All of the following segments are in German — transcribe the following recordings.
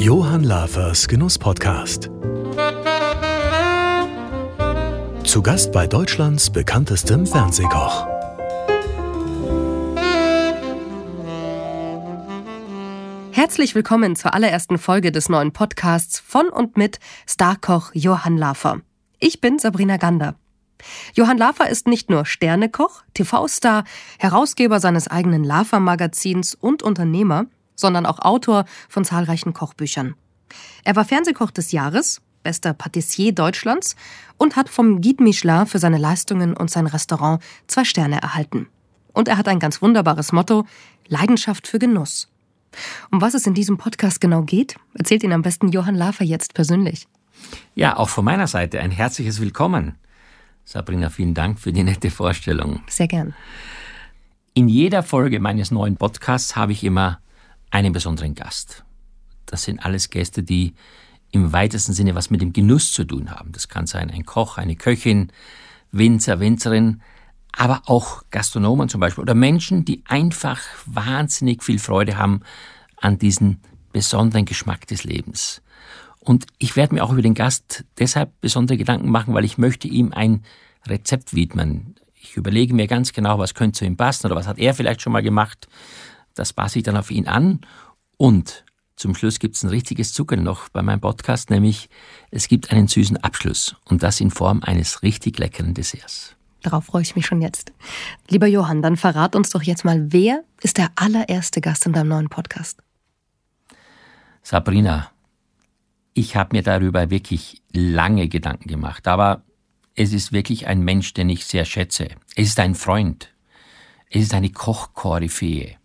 Johann Lafers Genuss-Podcast. Zu Gast bei Deutschlands bekanntestem Fernsehkoch. Herzlich willkommen zur allerersten Folge des neuen Podcasts von und mit Starkoch Johann Lafer. Ich bin Sabrina Gander. Johann Lafer ist nicht nur Sternekoch, TV-Star, Herausgeber seines eigenen Lafer-Magazins und Unternehmer, sondern auch Autor von zahlreichen Kochbüchern. Er war Fernsehkoch des Jahres, bester Patissier Deutschlands und hat vom Guide Michelin für seine Leistungen und sein Restaurant zwei Sterne erhalten. Und er hat ein ganz wunderbares Motto, Leidenschaft für Genuss. Um was es in diesem Podcast genau geht, erzählt Ihnen am besten Johann Lafer jetzt persönlich. Ja, auch von meiner Seite ein herzliches Willkommen. Sabrina, vielen Dank für die nette Vorstellung. Sehr gern. In jeder Folge meines neuen Podcasts habe ich immer einen besonderen Gast. Das sind alles Gäste, die im weitesten Sinne was mit dem Genuss zu tun haben. Das kann sein ein Koch, eine Köchin, Winzer, Winzerin, aber auch Gastronomen zum Beispiel oder Menschen, die einfach wahnsinnig viel Freude haben an diesem besonderen Geschmack des Lebens. Und ich werde mir auch über den Gast deshalb besondere Gedanken machen, weil ich möchte ihm ein Rezept widmen. Ich überlege mir ganz genau, was könnte zu ihm passen oder was hat er vielleicht schon mal gemacht. Das passe ich dann auf ihn an. Und zum Schluss gibt es ein richtiges Zuckeln noch bei meinem Podcast, nämlich es gibt einen süßen Abschluss und das in Form eines richtig leckeren Desserts. Darauf freue ich mich schon jetzt. Lieber Johann, dann verrat uns doch jetzt mal, wer ist der allererste Gast in deinem neuen Podcast? Sabrina, ich habe mir darüber wirklich lange Gedanken gemacht, aber es ist wirklich ein Mensch, den ich sehr schätze. Es ist ein Freund. Es ist eine Kochkoryphäe.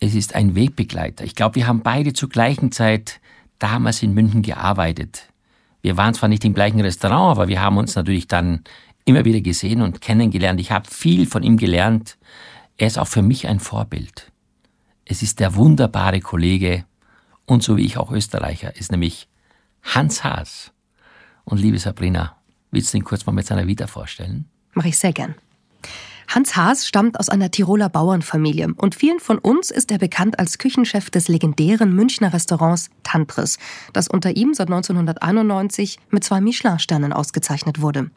Es ist ein Wegbegleiter. Ich glaube, wir haben beide zur gleichen Zeit damals in München gearbeitet. Wir waren zwar nicht im gleichen Restaurant, aber wir haben uns natürlich dann immer wieder gesehen und kennengelernt. Ich habe viel von ihm gelernt. Er ist auch für mich ein Vorbild. Es ist der wunderbare Kollege und so wie ich auch Österreicher, ist nämlich Hans Haas. Und liebe Sabrina, willst du ihn kurz mal mit seiner Vita vorstellen? Mache ich sehr gern. Hans Haas stammt aus einer Tiroler Bauernfamilie und vielen von uns ist er bekannt als Küchenchef des legendären Münchner Restaurants Tantris, das unter ihm seit 1991 mit zwei Michelin-Sternen ausgezeichnet wurde.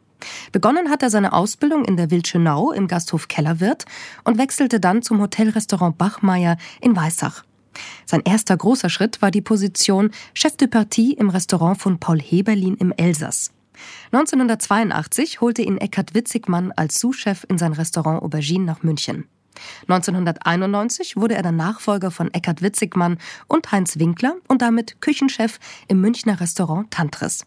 Begonnen hat er seine Ausbildung in der Wildschönau im Gasthof Kellerwirt und wechselte dann zum Hotelrestaurant Bachmeier in Weissach. Sein erster großer Schritt war die Position Chef de Partie im Restaurant von Paul Heberlin im Elsass. 1982 holte ihn Eckhard Witzigmann als Sous-Chef in sein Restaurant Aubergine nach München. 1991 wurde er der Nachfolger von Eckhard Witzigmann und Heinz Winkler und damit Küchenchef im Münchner Restaurant Tantris.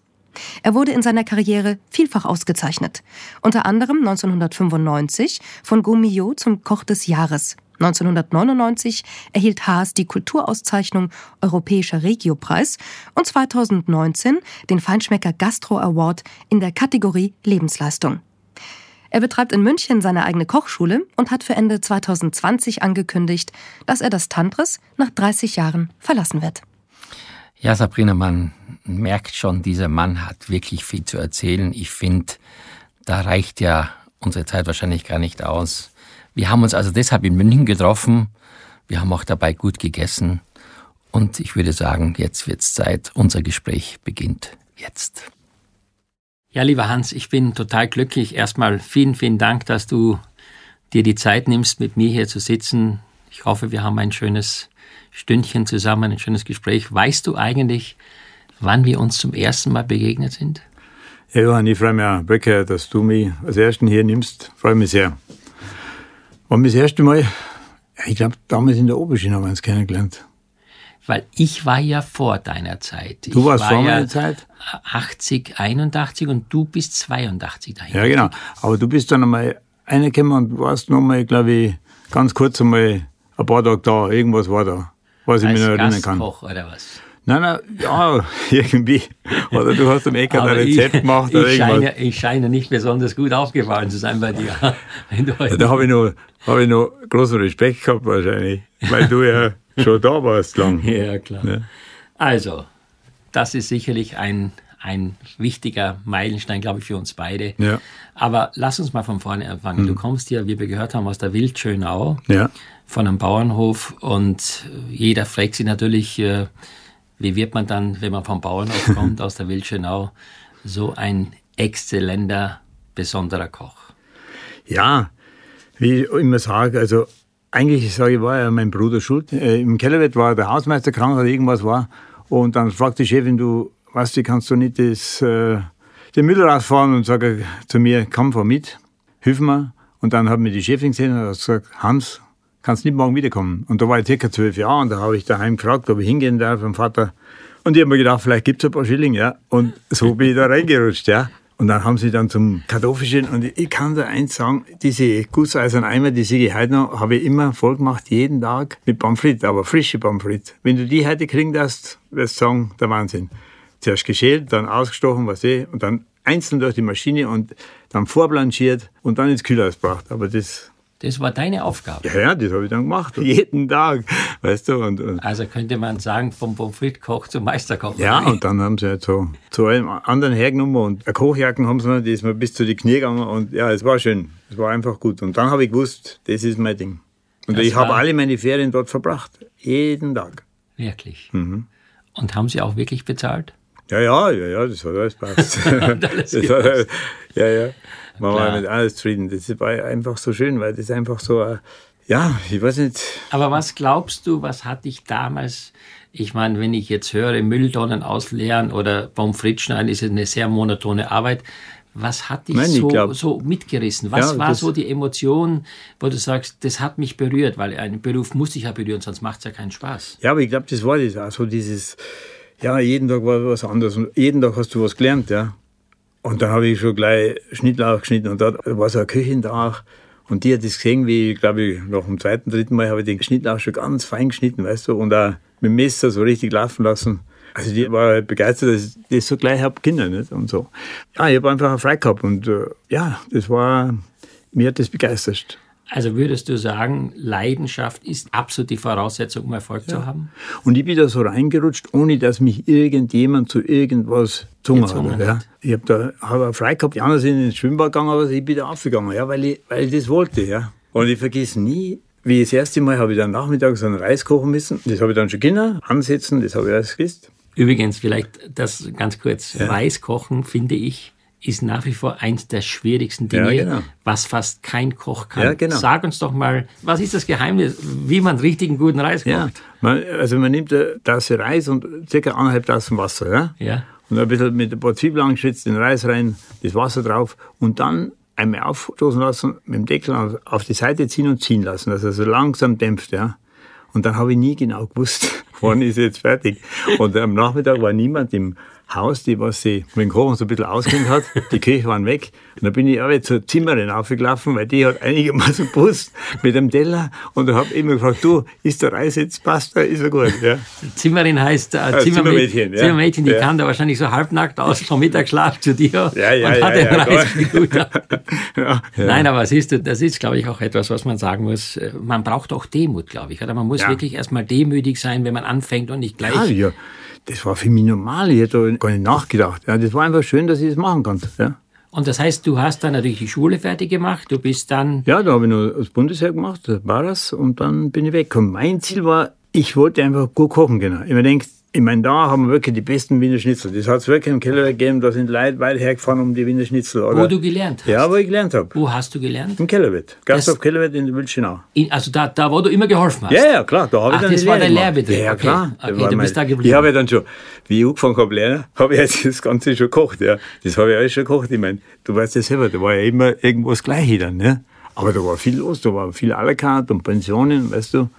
Er wurde in seiner Karriere vielfach ausgezeichnet. Unter anderem 1995 von Gummillot zum Koch des Jahres. 1999 erhielt Haas die Kulturauszeichnung Europäischer Regiopreis und 2019 den Feinschmecker Gastro Award in der Kategorie Lebensleistung. Er betreibt in München seine eigene Kochschule und hat für Ende 2020 angekündigt, dass er das Tantris nach 30 Jahren verlassen wird. Ja, Sabrina, man merkt schon, dieser Mann hat wirklich viel zu erzählen. Ich finde, da reicht ja unsere Zeit wahrscheinlich gar nicht aus. Wir haben uns also deshalb in München getroffen. Wir haben auch dabei gut gegessen. Und ich würde sagen, jetzt wird's Zeit. Unser Gespräch beginnt jetzt. Ja, lieber Hans, ich bin total glücklich. Erstmal vielen, vielen Dank, dass du dir die Zeit nimmst, mit mir hier zu sitzen. Ich hoffe, wir haben ein schönes Stündchen zusammen, ein schönes Gespräch. Weißt du eigentlich, wann wir uns zum ersten Mal begegnet sind? Ja, Johann, ich freue mich auch wirklich, dass du mich als Ersten hier nimmst. Freue mich sehr. War das erste Mal, ich glaube, damals in der Oberschiene haben wir uns kennengelernt. Weil ich war ja vor deiner Zeit. Du ich warst war vor meiner ja Zeit? 80, 81 und du bist 82 dahin. Ja, genau. Aber du bist dann einmal reingekommen und warst noch mal, glaube ich, ganz kurz einmal ein paar Tage da. Irgendwas war da, was ich mich noch erinnern kann. Gastkoch oder was? Nein, nein, ja, irgendwie. Oder du hast am Ecker ein Rezept ich, gemacht oder ich, irgendwas. scheine, ich scheine nicht besonders gut aufgefallen zu sein bei dir. Da habe ich noch, ich noch großen Respekt gehabt wahrscheinlich, weil du ja schon da warst lang. Ja, klar. Ja. Also, das ist sicherlich ein, ein wichtiger Meilenstein, glaube ich, für uns beide. Ja. Aber lass uns mal von vorne anfangen. Du kommst ja, wie wir gehört haben, aus der Wildschönau, Ja. von einem Bauernhof und jeder fragt sich natürlich, äh, Wie wird man dann, wenn man vom Bauernhof kommt, aus der Wildschönau, so ein exzellenter, besonderer Koch? Ja, wie ich immer sage, also eigentlich sage ich, war ja mein Bruder schuld. Äh, Im Kellerwett war der Hausmeister krank oder irgendwas war. Und dann fragt die Chefin, du, weißt du, kannst du nicht das, äh, den Müll rausfahren und sage zu mir, komm, fahr mit, hilf mir. Und dann hat mir die Chefin gesehen und hat gesagt, Hans, kannst nicht morgen wiederkommen. Und da war ich circa zwölf Jahre und da habe ich daheim gefragt, ob ich hingehen darf vom Vater. Und ich habe mir gedacht, vielleicht gibt es ein paar Schillinge, ja. Und so bin ich da reingerutscht, ja. Und dann haben sie dann zum Kartoffelchen, und ich kann da eins sagen, diese gusseisernen Eimer, die ich heute noch, habe ich immer voll gemacht, jeden Tag mit Pommes aber frische Pommes. Wenn du die heute kriegen darfst, wirst du sagen, der Wahnsinn. Zuerst geschält, dann ausgestochen, was ich, und dann einzeln durch die Maschine und dann vorblanchiert und dann ins Kühlhaus gebracht. Aber das das war deine Aufgabe. Ja, ja, das habe ich dann gemacht. Jeden Tag, weißt du. Und, und also könnte man sagen, vom Pommes frites Koch zum Meisterkoch. Ja, und dann haben sie halt so zu allem anderen hergenommen und eine Kochjacken haben sie noch, die ist mir bis zu die Knie gegangen und ja, es war schön. Es war einfach gut. Und dann habe ich gewusst, das ist mein Ding. Und das ich habe alle meine Ferien dort verbracht. Jeden Tag. Wirklich. Mhm. Und haben sie auch wirklich bezahlt? Ja, ja, ja, ja, das hat alles passt. das war, ja, ja. Man Klar. war mit alles zufrieden. Das war einfach so schön, weil das einfach so, äh, ja, ich weiß nicht. Aber was glaubst du, was hat dich damals, ich meine, wenn ich jetzt höre, Mülltonnen ausleeren oder Pommes frites schneiden, ist es eine sehr monotone Arbeit. Was hat dich Nein, so, glaub, so mitgerissen? Was ja, war so die Emotion, wo du sagst, das hat mich berührt, weil ein Beruf muss dich ja berühren, sonst macht es ja keinen Spaß. Ja, aber ich glaube, das war das auch so dieses, ja, jeden Tag war was anderes und jeden Tag hast du was gelernt, ja. Und dann habe ich schon gleich Schnittlauch geschnitten und da war so da auch. Und die hat das gesehen, wie, glaube ich, nach dem zweiten, dritten Mal habe ich den Schnittlauch schon ganz fein geschnitten, weißt du, und auch mit dem Messer so richtig laufen lassen. Also die war halt begeistert, dass ich das so gleich habe, Kinder, nicht? Und so. Ja, ich habe einfach frei gehabt und äh, ja, das war, mir hat das begeistert. Also würdest du sagen, Leidenschaft ist absolut die Voraussetzung, um Erfolg ja. zu haben? Und ich bin da so reingerutscht, ohne dass mich irgendjemand zu irgendwas gezwungen hat. Ja. Ich habe da hab frei gehabt, die anderen sind ins Schwimmbad gegangen, aber ich bin da aufgegangen, ja, weil, ich, weil ich das wollte. Ja. Und ich vergesse nie, wie das erste Mal habe ich dann nachmittags einen Reis kochen müssen. Das habe ich dann schon Kinder ansetzen, das habe ich alles gewusst. Übrigens, vielleicht das ganz kurz, ja. Reis kochen, finde ich, ist nach wie vor eins der schwierigsten Dinge, ja, genau. was fast kein Koch kann. Ja, genau. Sag uns doch mal, was ist das Geheimnis, wie man richtigen guten Reis kocht? Ja, man, also man nimmt eine Tasse Reis und circa anderthalb Tassen Wasser. Ja? ja. Und ein bisschen mit ein paar Zwiebeln angeschützt, den Reis rein, das Wasser drauf und dann einmal aufstoßen lassen, mit dem Deckel auf die Seite ziehen und ziehen lassen, dass er so langsam dämpft. Ja? Und dann habe ich nie genau gewusst, wann ist jetzt fertig. Und am Nachmittag war niemand im Haus, die was sie mit dem Kochen so ein bisschen auskennt hat. Die Küche waren weg. Und dann bin ich auch zur Zimmerin aufgelaufen, weil die hat einigermaßen gewusst mit dem Teller. Und da habe immer gefragt, du, ist der Reis jetzt Pasta? Ist er gut? Ja. Zimmerin heißt äh, Zimmermädchen, Zimmermädchen, ja. Zimmermädchen, die ja. kam da wahrscheinlich so halbnackt aus vom Mittagsschlaf zu dir ja, ja, und hat den Reis gut. ja, Nein, aber siehst du, das ist, glaube ich, auch etwas, was man sagen muss. Äh, man braucht auch Demut, glaube ich. Oder man muss wirklich erstmal demütig sein, wenn man anfängt und nicht gleich. Das war für mich normal. Ich hätte gar nicht nachgedacht. Ja, das war einfach schön, dass ich das machen konnte. Ja. Und das heißt, du hast dann natürlich die Schule fertig gemacht, du bist dann... Ja, da habe ich noch das Bundesheer gemacht, das war das, und dann bin ich weg. Und mein Ziel war, ich wollte einfach gut kochen, genau. Ich mir denke, ich meine, da haben wir wirklich die besten Wiener Schnitzel. Das hat es wirklich im Keller gegeben, da sind Leute weit hergefahren um die Wiener Schnitzel. Oder? Wo du gelernt hast? Ja, wo ich gelernt habe. Wo hast du gelernt? Im Kellerwirt. Gasthof Kellerwirt in Wildschenau. Also da, da, wo du immer geholfen hast? Ja, ja, klar. Da habe ich dann das war dein Lehrbetrieb? Ja, klar. Okay, okay du bist da geblieben. Ich habe ja dann schon, wie ich angefangen habe lernen, habe ich jetzt das Ganze schon gekocht. Ja. Das habe ich alles schon gekocht. Ich meine, du weißt ja selber, da war ja immer irgendwas Gleiche dann. Ne? Aber da war viel los, da war viel carte und Pensionen, weißt du.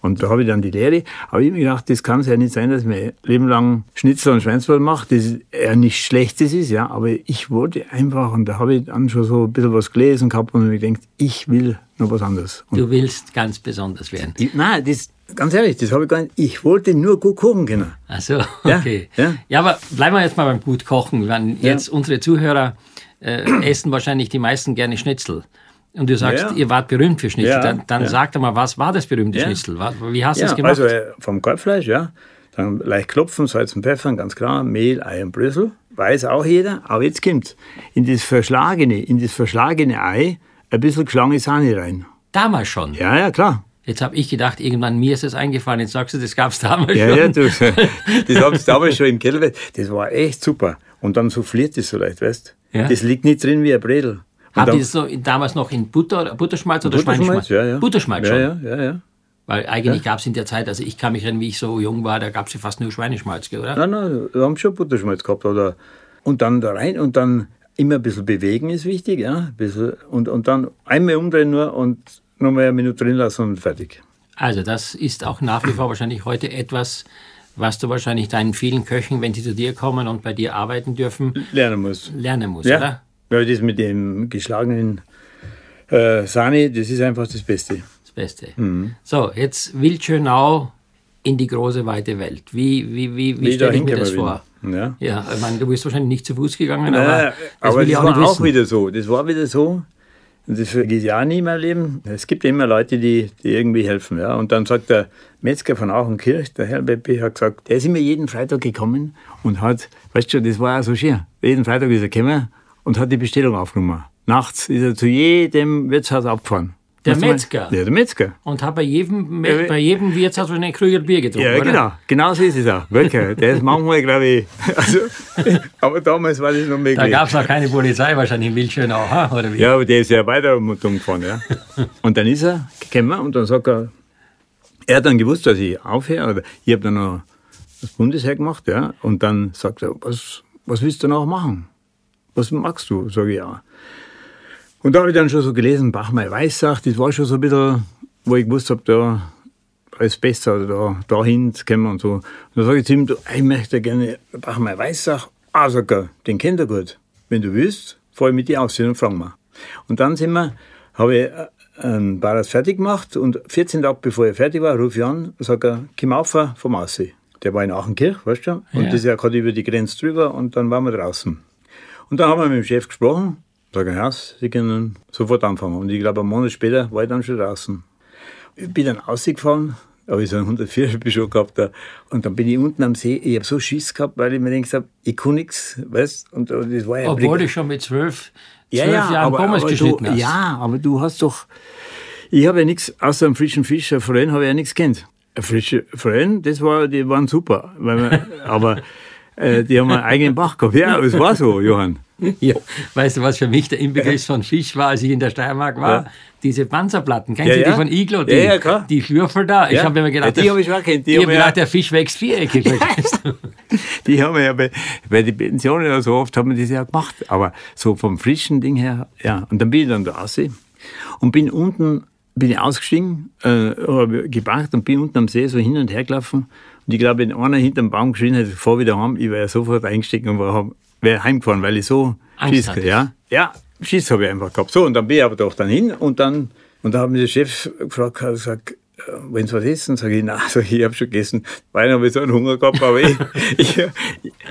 Und da habe ich dann die Lehre. Aber ich habe mir gedacht, das kann es ja nicht sein, dass man Leben lang Schnitzel und Schweinsbraten macht. Das ist ja nichts Schlechtes ist, ja. Aber ich wollte einfach, und da habe ich dann schon so ein bisschen was gelesen gehabt und mir gedacht, ich will noch was anderes. Und du willst ganz besonders werden. Ich, nein, das, ganz ehrlich, das habe ich gar nicht. Ich wollte nur gut kochen können. Ach so, okay. Ja, ja. ja aber bleiben wir jetzt mal beim gut kochen. Wenn jetzt ja. unsere Zuhörer äh, essen wahrscheinlich die meisten gerne Schnitzel und du sagst, ja, ja. ihr wart berühmt für Schnitzel, ja, dann, dann sag doch mal, was war das berühmte Schnitzel? Wie hast du es gemacht? Also äh, vom Kalbfleisch, ja. Dann leicht klopfen, Salz und Pfeffer, ganz klar, Mehl, Ei und Brüssel. Weiß auch jeder. Aber jetzt kommt in das verschlagene, in das verschlagene Ei ein bisschen geschlagene Sahne rein. Damals schon? Ja, ja, klar. Jetzt habe ich gedacht, irgendwann mir ist es eingefallen. Jetzt sagst du, das gab es damals Ja, schon. ja, du, das haben sie damals schon im Keller. Das war echt super. Und dann souffliert das so leicht, weißt Ja. Das liegt nicht drin wie ein Bredel. Habt ihr das so damals noch in Butter, Butterschmalz oder Schweineschmalz? Ja, ja. Butterschmalz schon. Ja, ja, ja. Weil eigentlich gab es in der Zeit, also ich kann mich erinnern, wie ich so jung war, da gab es ja fast nur Schweineschmalz, oder? Nein, nein, wir haben schon Butterschmalz gehabt. Oder, und dann da rein und dann immer ein bisschen bewegen ist wichtig. Ja? Bisschen, und, und dann einmal umdrehen nur und nochmal eine Minute drin lassen und fertig. Also das ist auch nach wie vor wahrscheinlich heute etwas, was du wahrscheinlich deinen vielen Köchen, wenn sie zu dir kommen und bei dir arbeiten dürfen, Lernen muss. lernen musst, Ja, oder? Weil das mit dem geschlagenen äh, Sahne, das ist einfach das Beste. Das Beste. Mhm. So, jetzt Wildschönau in die große weite Welt. Wie, wie, wie, wie Wie stelle ich mir das vor? Ja. Ja, ich meine, du bist wahrscheinlich nicht zu Fuß gegangen, Naja, aber das aber will das auch war auch wieder so. Das war wieder so. Das ich auch nie in meinem Leben. Es gibt immer Leute, die, die irgendwie helfen. Ja. Und dann sagt der Metzger von Auchenkirch, der Herr Beppi, hat gesagt, der ist immer jeden Freitag gekommen und hat, weißt du, das war auch so schön. Jeden Freitag ist er gekommen und hat die Bestellung aufgenommen. Nachts ist er zu jedem Wirtshaus abgefahren. Der Weißt Metzger? Ja, der Metzger. Und habe bei jedem, bei jedem Wirtshaus einen Krüger Bier getrunken, Ja, oder? genau. Genau so ist es auch. Wirklich. Der ist manchmal, glaube ich, also, aber damals war das noch möglich. Da gab es noch keine Polizei wahrscheinlich in Wildschönau, oder wie? Ja, aber der ist ja weiter um und um gefahren, ja. Und dann ist er gekommen und dann sagt er, er hat dann gewusst, dass ich aufhöre. Oder ich habe dann noch das Bundesheer gemacht, ja. Und dann sagt er, was, was willst du noch machen? Was magst du? Sag ich ja. Und da habe ich dann schon so gelesen, Bachmeier Weissach, das war schon so ein bisschen, wo ich gewusst habe, da ist besser, da, dahin zu kommen und so. Und dann sage ich zu ihm, du, ich möchte gerne Bachmeier Weissach. Ah, sagt er, den kennt er gut. Wenn du willst, fahr ich mit dir aus und fragen wir. Und dann sind wir, habe ich äh, einen Baras fertig gemacht und 14 Tage bevor er fertig war, rufe ich an und sage, komm auf vom Aussee. Der war in Aachenkirch, weißt du? Und Ja. das ist ja gerade über die Grenze drüber und dann waren wir draußen. Und dann haben wir mit dem Chef gesprochen, sage ja, Sie können sofort anfangen. Und ich glaube, einen Monat später war ich dann schon draußen. Ich bin dann rausgefahren, habe ich so einen 104er schon gehabt. Da. Und dann bin ich unten am See, ich habe so Schiss gehabt, weil ich mir gedacht habe, ich kann nichts, weißt und das war ja Obwohl du schon mit zwölf, ja, zwölf ja, Jahren aber, Pommes aber geschnitten du, hast. Ja, aber du hast doch. Ich habe ja nichts, außer einem frischen Fisch, ein Forellen habe ich ja nichts kennt. Frische Forellen, das war, die waren super. Wir, aber äh, die haben einen eigenen Bach gehabt. Ja, es war so, Johann. Ja. Weißt du, was für mich der Inbegriff von Fisch war, als ich in der Steiermark war? Ja. Diese Panzerplatten. Kennst Ja, du die ja. von Iglo? Die, Ja, klar. Die Schlürfel da. Ich habe mir gedacht, Ja, die der- hab ich auch kennt. Die Ich habe gedacht, der Fisch wächst viereckig. Die haben wir ja bei, bei den Pensionen oder so oft haben wir das ja gemacht. Aber so vom frischen Ding her, ja. Und dann bin ich dann da raus und bin unten, bin ich ausgestiegen, äh, habe gebracht und bin unten am See so hin und her gelaufen. Und ich glaube, wenn einer hinterm Baum geschrien hätte, fahr wieder heim, ich wäre sofort eingestiegen und war, wäre heimgefahren, weil ich so Schiss, ja. Ja, Schiss habe ich einfach gehabt. So, und dann bin ich aber doch dann hin und dann, und da hat mich der Chef gefragt, hat gesagt, äh, wenn Sie was essen, sage ich, nein, sag ich, ich habe schon gegessen. Weil habe ich so einen Hunger gehabt, aber ich, ich,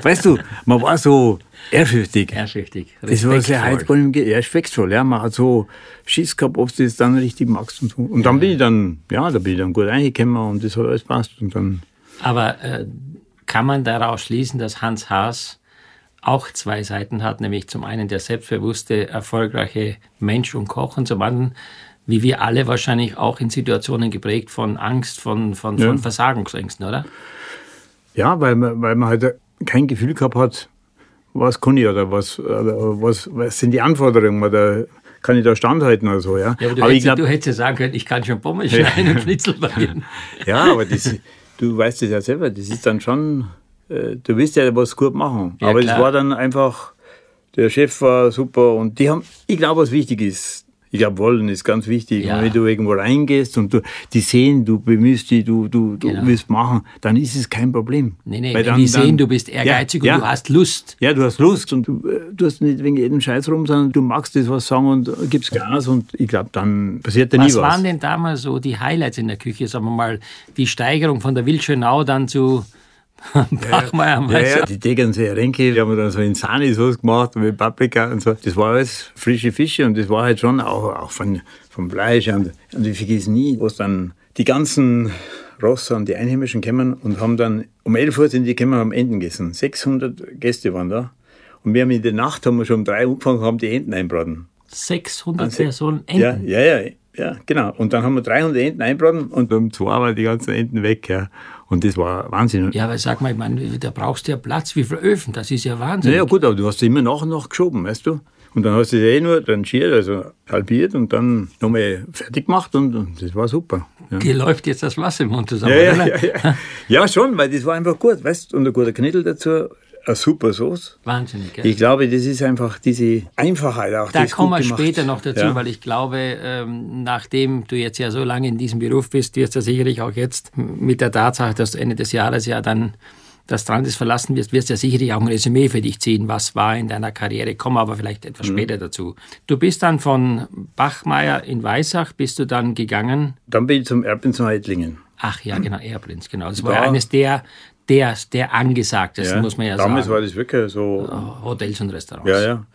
weißt du, man war so ehrfürchtig. Ehrfürchtig. Das war sehr halt gar nicht mehr, ja, respektvoll, ja. Man hat so Schiss gehabt, ob du das dann richtig magst und so. Und dann bin ich dann, ja, da bin ich dann gut reingekommen und das hat alles passt. Und dann, Aber äh, kann man daraus schließen, dass Hans Haas auch zwei Seiten hat, nämlich zum einen der selbstbewusste, erfolgreiche Mensch und Koch und zum anderen, wie wir alle wahrscheinlich auch in Situationen geprägt von Angst, von, von, von Ja. Versagungsängsten, oder? ja, weil man, weil man halt kein Gefühl gehabt hat, was kann ich oder was, oder was, was sind die Anforderungen oder kann ich da standhalten oder so, ja. Ja, aber du, aber ich hättest, glaub, du hättest ja sagen können, ich kann schon Pommes schneiden und Schnitzel backen. Ja, aber das, du weißt es ja selber, das ist dann schon, äh, du willst ja was gut machen. Ja, aber es war dann einfach, der Chef war super und die haben, ich glaube, was wichtig ist, ich glaube, wollen ist ganz wichtig. Ja. Wenn du irgendwo reingehst und du, die sehen, du bemühst dich, du, du, du Genau. willst machen, dann ist es kein Problem. Nee, nee, Weil wenn dann- die sehen, dann- du bist ehrgeizig ja, und ja. du hast Lust. Ja, du hast Lust und du, äh, du hast nicht wegen jedem Scheiß rum, sondern du magst das was sagen und gibst Gas und ich glaube, dann passiert da nie Was was. waren denn damals so die Highlights in der Küche? Sagen wir mal, die Steigerung von der Wildschönau dann zu Bachmeier. Ja, ja, die Tegernseer Renke, die haben dann so in Sahne-Sauce gemacht mit Paprika und so. Das war alles frische Fische und das war halt schon auch, auch von, vom Fleisch. Und, und ich vergesse nie, wo dann die ganzen Rosser und die Einheimischen kommen und haben dann, um 11 Uhr sind die gekommen und haben Enten gegessen. 600 Gäste waren da. Und wir haben in der Nacht, haben wir schon um drei Uhr angefangen, haben die Enten einbraten. 600 Also, Personen Ja, Enten. ja, ja. Ja, genau. Und dann haben wir 300 Enten einbraten und um zwei waren die ganzen Enten weg. Ja. Und das war Wahnsinn. Ja, aber sag mal, ich meine, da brauchst du ja Platz. Wie viele Öfen? Das ist ja Wahnsinn. Ja, gut, aber du hast immer nach und nach geschoben, weißt du? Und dann hast du es eh nur rangiert, also halbiert und dann nochmal fertig gemacht und, und das war super. Ja. Dir läuft jetzt das Wasser im Mund zusammen, ja, ja, ja, ja. ja, schon, weil das war einfach gut, weißt du? Und ein guter Knittel dazu eine super Sauce. Wahnsinnig, gell? Ich glaube, das ist einfach diese Einfachheit auch. Da kommen wir später noch dazu, ja. weil ich glaube, ähm, nachdem du jetzt ja so lange in diesem Beruf bist, wirst du sicherlich auch jetzt mit der Tatsache, dass du Ende des Jahres ja dann das Transis verlassen wirst, wirst du ja sicherlich auch ein Resümee für dich ziehen, was war in deiner Karriere. Kommen aber vielleicht etwas mhm. später dazu. Du bist dann von Bachmeier in Weissach, bist du dann gegangen? Dann bin ich zum Erbprinz nach Ettlingen. Ach ja, genau, Erbprinz, genau. Das war ja eines der der, der angesagtesten, ja, muss man ja damals sagen. Damals war das wirklich so. Hotels und Restaurants. Ja, ja.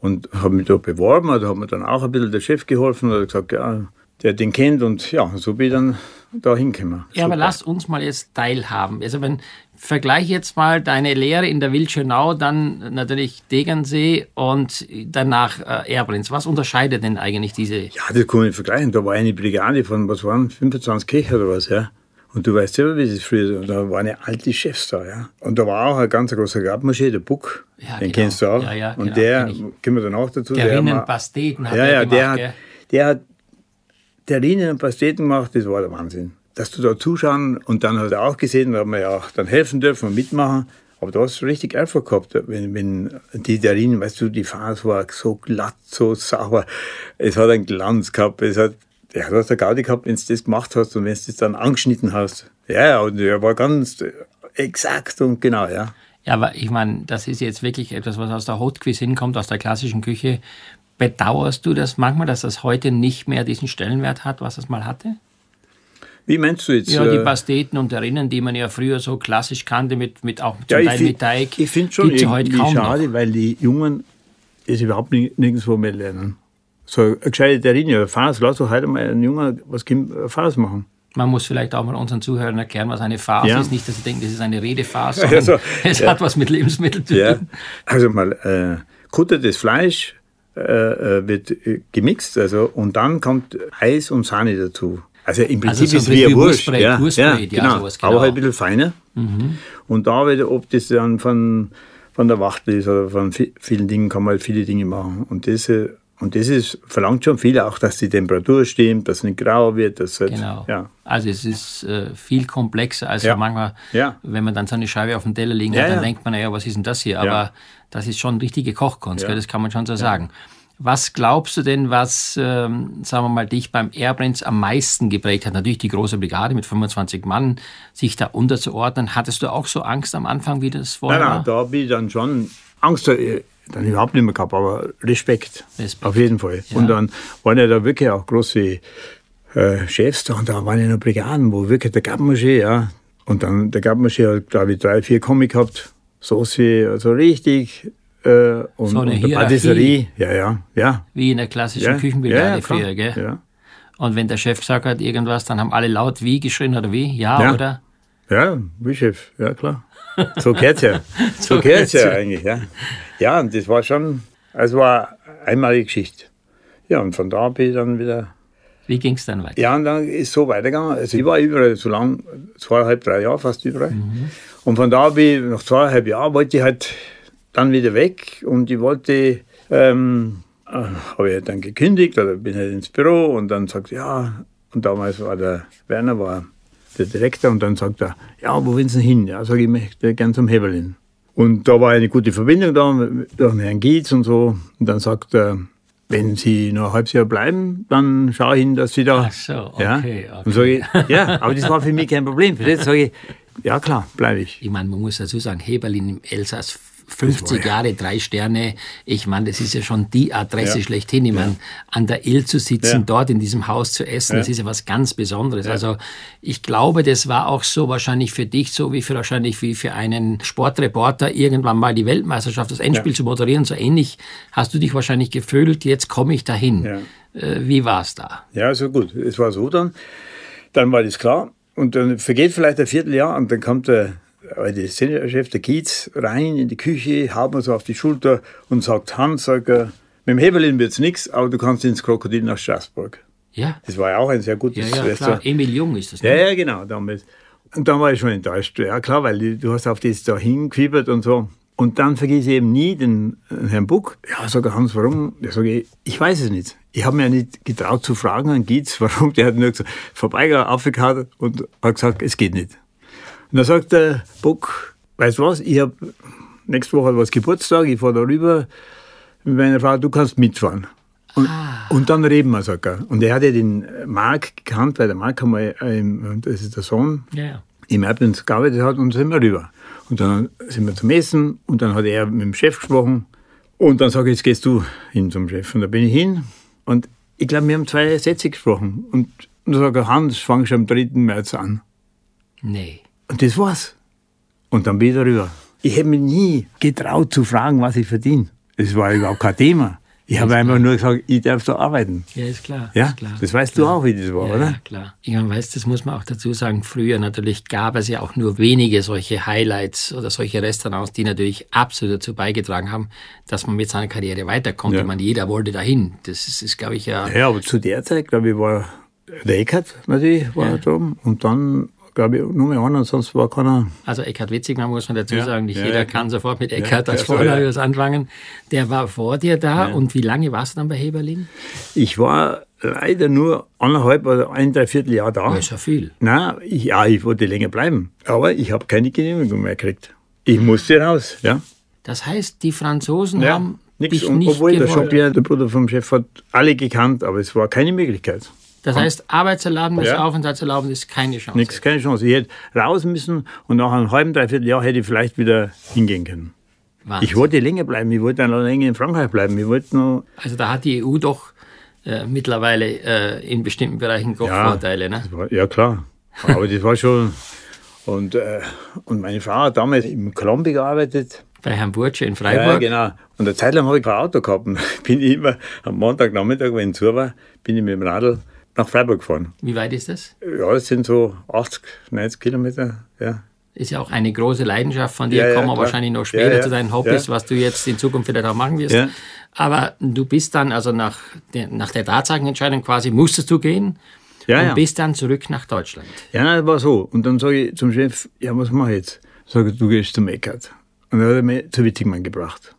Und habe mich da beworben, da hat mir dann auch ein bisschen der Chef geholfen und hat gesagt, ja, der den kennt und ja, so bin ich dann da hingekommen. Ja, aber lass uns mal jetzt teilhaben. Also wenn, vergleich jetzt mal deine Lehre in der Wildschönau, dann natürlich Degernsee und danach äh, Erbrenz. Was unterscheidet denn eigentlich diese? Ja, das kann man nicht vergleichen. Da war eine Brigade von, was waren, 25 Köche oder was, ja. Und du weißt selber, wie es früher war. Da waren ja alte Chefs da, ja. Und da war auch ein ganz großer Grabmaschine, der Buck. Ja, den genau. kennst du auch. Ja, ja, und genau, der, kommen wir dann auch dazu. Der, der Rinnenpasteten hat ja, ja, gemacht, der hat, der hat der und Pasteten gemacht, das war der Wahnsinn. Dass du da zuschauen und dann hat er auch gesehen, da haben wir ja auch dann helfen dürfen und mitmachen. Aber du hast richtig Erfolg gehabt, wenn, wenn die Terrinen, weißt du, die Farbe war so glatt, so sauber. Es hat einen Glanz gehabt, es hat ja, du hast eine Gaudi gehabt, wenn du das gemacht hast und wenn du das dann angeschnitten hast. Ja, und er war ganz exakt und genau, ja. Ja, aber ich meine, das ist jetzt wirklich etwas, was aus der Haute Cuisine kommt, aus der klassischen Küche. Bedauerst du das manchmal, dass das heute nicht mehr diesen Stellenwert hat, was es mal hatte? Wie meinst du jetzt? Ja, die äh, Pasteten und Rinnen, die man ja früher so klassisch kannte, mit, mit auch zum ja, Teil mit Teig. Ich finde schon irgendwie schade, noch. weil die Jungen es überhaupt nirgendwo mehr lernen. So eine gescheite Terrine, Farce, lass doch heute mal einen Jungen was Farce machen. Man muss vielleicht auch mal unseren Zuhörern erklären, was eine Farce ja. ist. Nicht, dass sie denken, das ist eine Redefarce, sondern also, es ja. hat was mit Lebensmitteln zu tun. Also mal, äh, kuttertes Fleisch äh, äh wird äh, gemixt also, und dann kommt Eis und Sahne dazu. Also im Prinzip also so ist es wie ein Wurst. Ja, ja, genau. Sowas, genau. Aber halt ein bisschen feiner. Mhm. Und da, ob das dann von, von der Wachtel ist oder von vielen Dingen, kann man halt viele Dinge machen. Und das äh, und das ist, verlangt schon viel, auch dass die Temperatur stimmt, dass es nicht grau wird. Dass halt, genau. Ja. Also es ist äh, viel komplexer, als ja. manchmal, ja. wenn man dann so eine Scheibe auf dem Teller liegen hat, dann denkt man, naja, was ist denn das hier? Aber das ist schon richtige Kochkunst, das kann man schon so sagen. Was glaubst du denn, was, ähm, sagen wir mal, dich beim Airbrains am meisten geprägt hat? Natürlich die große Brigade mit 25 Mann, sich da unterzuordnen. Hattest du auch so Angst am Anfang, wie das vorher nein, nein, war? da habe ich dann schon Angst. Dann überhaupt nicht mehr gehabt, aber Respekt, Respekt. auf jeden Fall. Ja. Und dann waren ja da wirklich auch große äh, Chefs da und da waren ja noch Brigaden, wo wirklich der Gabmaché, ja. Und dann der Gabmaché hat, glaube ich, drei, vier Comic gehabt, Sauce, also richtig. Äh, und, so eine und Patisserie, ja, ja, ja. Wie in der klassischen ja, Küchenbrigade ja, früher, gell? Ja. Und wenn der Chef gesagt hat irgendwas, dann haben alle laut wie geschrien oder wie? Ja, ja. oder? Ja, wie Chef, ja klar. So geht's ja. so, geht's ja eigentlich, ja. Ja, und das war schon, es war eine einmalige Geschichte. Ja, und von da bin ich dann wieder. Wie ging es dann weiter? Ja, und dann ist es so weitergegangen. Also ich war überall so lang, zweieinhalb, drei Jahre fast überall. Mhm. Und von da bin ich, nach zweieinhalb Jahren, wollte ich halt dann wieder weg und ich wollte, ähm, äh, habe ich halt dann gekündigt oder bin halt ins Büro und dann sagt ja, und damals war der Werner, war der Direktor, und dann sagt er, ja, wo willst du hin? Ja, sage ich, ich möchte gern zum Heberlin. Und da war eine gute Verbindung da mit Herrn Gietz und so. Und dann sagt er, wenn Sie noch ein halbes Jahr bleiben, dann schaue ich Ihnen, dass Sie da. Ach so, okay. Ja, okay. Und sage ich, ja, aber das war für mich kein Problem. Für das sage ich, ja klar, bleibe ich. Ich meine, man muss dazu sagen, Heberlin im Elsass 50 Jahre, drei Sterne. Ich meine, das ist ja schon die Adresse ja. schlechthin. Ich meine, ja. an der Ill zu sitzen, ja. dort in diesem Haus zu essen, das ist ja was ganz Besonderes. Also ich glaube, das war auch so wahrscheinlich für dich, so wie für wahrscheinlich wie für einen Sportreporter, irgendwann mal die Weltmeisterschaft, das Endspiel zu moderieren. So ähnlich hast du dich wahrscheinlich gefühlt, jetzt komme ich dahin. Äh, wie war es da? Ja, also gut. Es war so dann. Dann war das klar. Und dann vergeht vielleicht ein Vierteljahr und dann kommt der der Seniorchef, der Kiez, rein in die Küche, haut mir so auf die Schulter und sagt, Hans, sag, mit dem Hebelin wird's nichts, aber du kannst ins Krokodil nach Straßburg. Ja. Das war ja auch ein sehr Ja, gutes ja, Restaurant. klar. Emil Jung ist das. Ja, ne? ja, genau, damals. Und dann war ich schon enttäuscht. Ja, klar, weil du- hast auf das da hingefiebert und so. Und dann vergesse ich eben nie den äh, Herrn Buck. Ja, sag ich, Hans, warum? Ich sage, ich weiß es nicht. Ich habe mir ja nicht getraut zu fragen an Gietz, warum. Der hat nur gesagt, vorbeigegangen, aufgekaut und hat gesagt, es geht nicht. Und dann sagt der Buck, weißt du was, ich habe nächste Woche was Geburtstag, ich fahre da rüber mit meiner Frau, du kannst mitfahren. Und, und dann reden wir, sagt er. Und er hat ja den Mark gekannt, weil der Mark einmal, ähm, das ist der Sohn, ja. im Erdbeins gearbeitet hat und sind wir rüber. Und dann sind wir zum Essen und dann hat er mit dem Chef gesprochen und dann sage ich, jetzt gehst du hin zum Chef. Und da bin ich hin und ich glaube, wir haben zwei Sätze gesprochen. Und, und dann sage ich, Hans, fang schon am 3. März an. Nee. Und das war's. Und dann bin ich darüber. Ich hätte mich nie getraut zu fragen, was ich verdiene. Das war überhaupt kein Thema. Ich habe einfach nur gesagt, ich darf da arbeiten. Ja, ist klar. Ja, ist klar. das weißt du auch, wie das war, ja, oder? Ja, klar. Ich meine, weißt, das muss man auch dazu sagen. Früher natürlich gab es ja auch nur wenige solche Highlights oder solche Restaurants, die natürlich absolut dazu beigetragen haben, dass man mit seiner Karriere weiterkommt. Ja. Ich meine, jeder wollte dahin. Das ist, ist glaube ich, ja. Ja, aber zu der Zeit, glaube ich, war der Eckert natürlich war Ja. da oben. Und dann, glaube ich, nur mehr einer, sonst war keiner. Also Eckhard Witzigmann muss man dazu Ja. sagen, nicht Ja, jeder ja, kann sofort mit Eckhard als was anfangen. Der war vor dir da und wie lange warst du dann bei Heberlin? Ich war leider nur anderthalb oder ein, dreiviertel Jahr da. Das ist ja viel. Nein, ich, ja, ich wollte länger bleiben. Aber ich habe keine Genehmigung mehr gekriegt. Ich musste raus, ja. Das heißt, die Franzosen ja haben nix. dich Und, nicht obwohl der gewollt. Jean-Pierre, der Bruder vom Chef, hat alle gekannt, aber es war keine Möglichkeit. Das heißt, Arbeitserlaubnis, Ja. Aufenthaltserlaubnis, keine Chance. Nichts, keine Chance. Ich hätte raus müssen und nach einem halben, dreiviertel Jahr hätte ich vielleicht wieder hingehen können. Wahnsinn. Ich wollte länger bleiben, ich wollte dann noch länger in Frankreich bleiben. Ich wollte noch Also da hat die EU doch äh, mittlerweile äh, in bestimmten Bereichen doch Ja. Vorteile. Ne? War- Ja, klar. Aber das war schon. Und, äh, und meine Frau hat damals im Klombi gearbeitet. Bei Herrn Burtsche in Ja, Freiburg. genau. Und eine Zeit lang habe ich kein Auto gehabt. Bin ich immer am Montagnachmittag, wenn ich zu war, bin ich mit dem Radl nach Freiburg gefahren. Wie weit ist das? Ja, das sind so 80, 90 Kilometer. Ja. Ist ja auch eine große Leidenschaft von dir. Ja, ja, Kommen wir wahrscheinlich noch später Ja, zu deinen Hobbys, was du jetzt in Zukunft vielleicht auch machen wirst. Aber du bist dann, also nach der, nach der Tatsagenentscheidung quasi, musstest du gehen Ja, und ja. bist dann zurück nach Deutschland. Ja, das war so. Und dann sage ich zum Chef, ja, was mache ich jetzt? Sage ich, du gehst zum Eckert. Und dann hat er mich zu Witzigmann gebracht.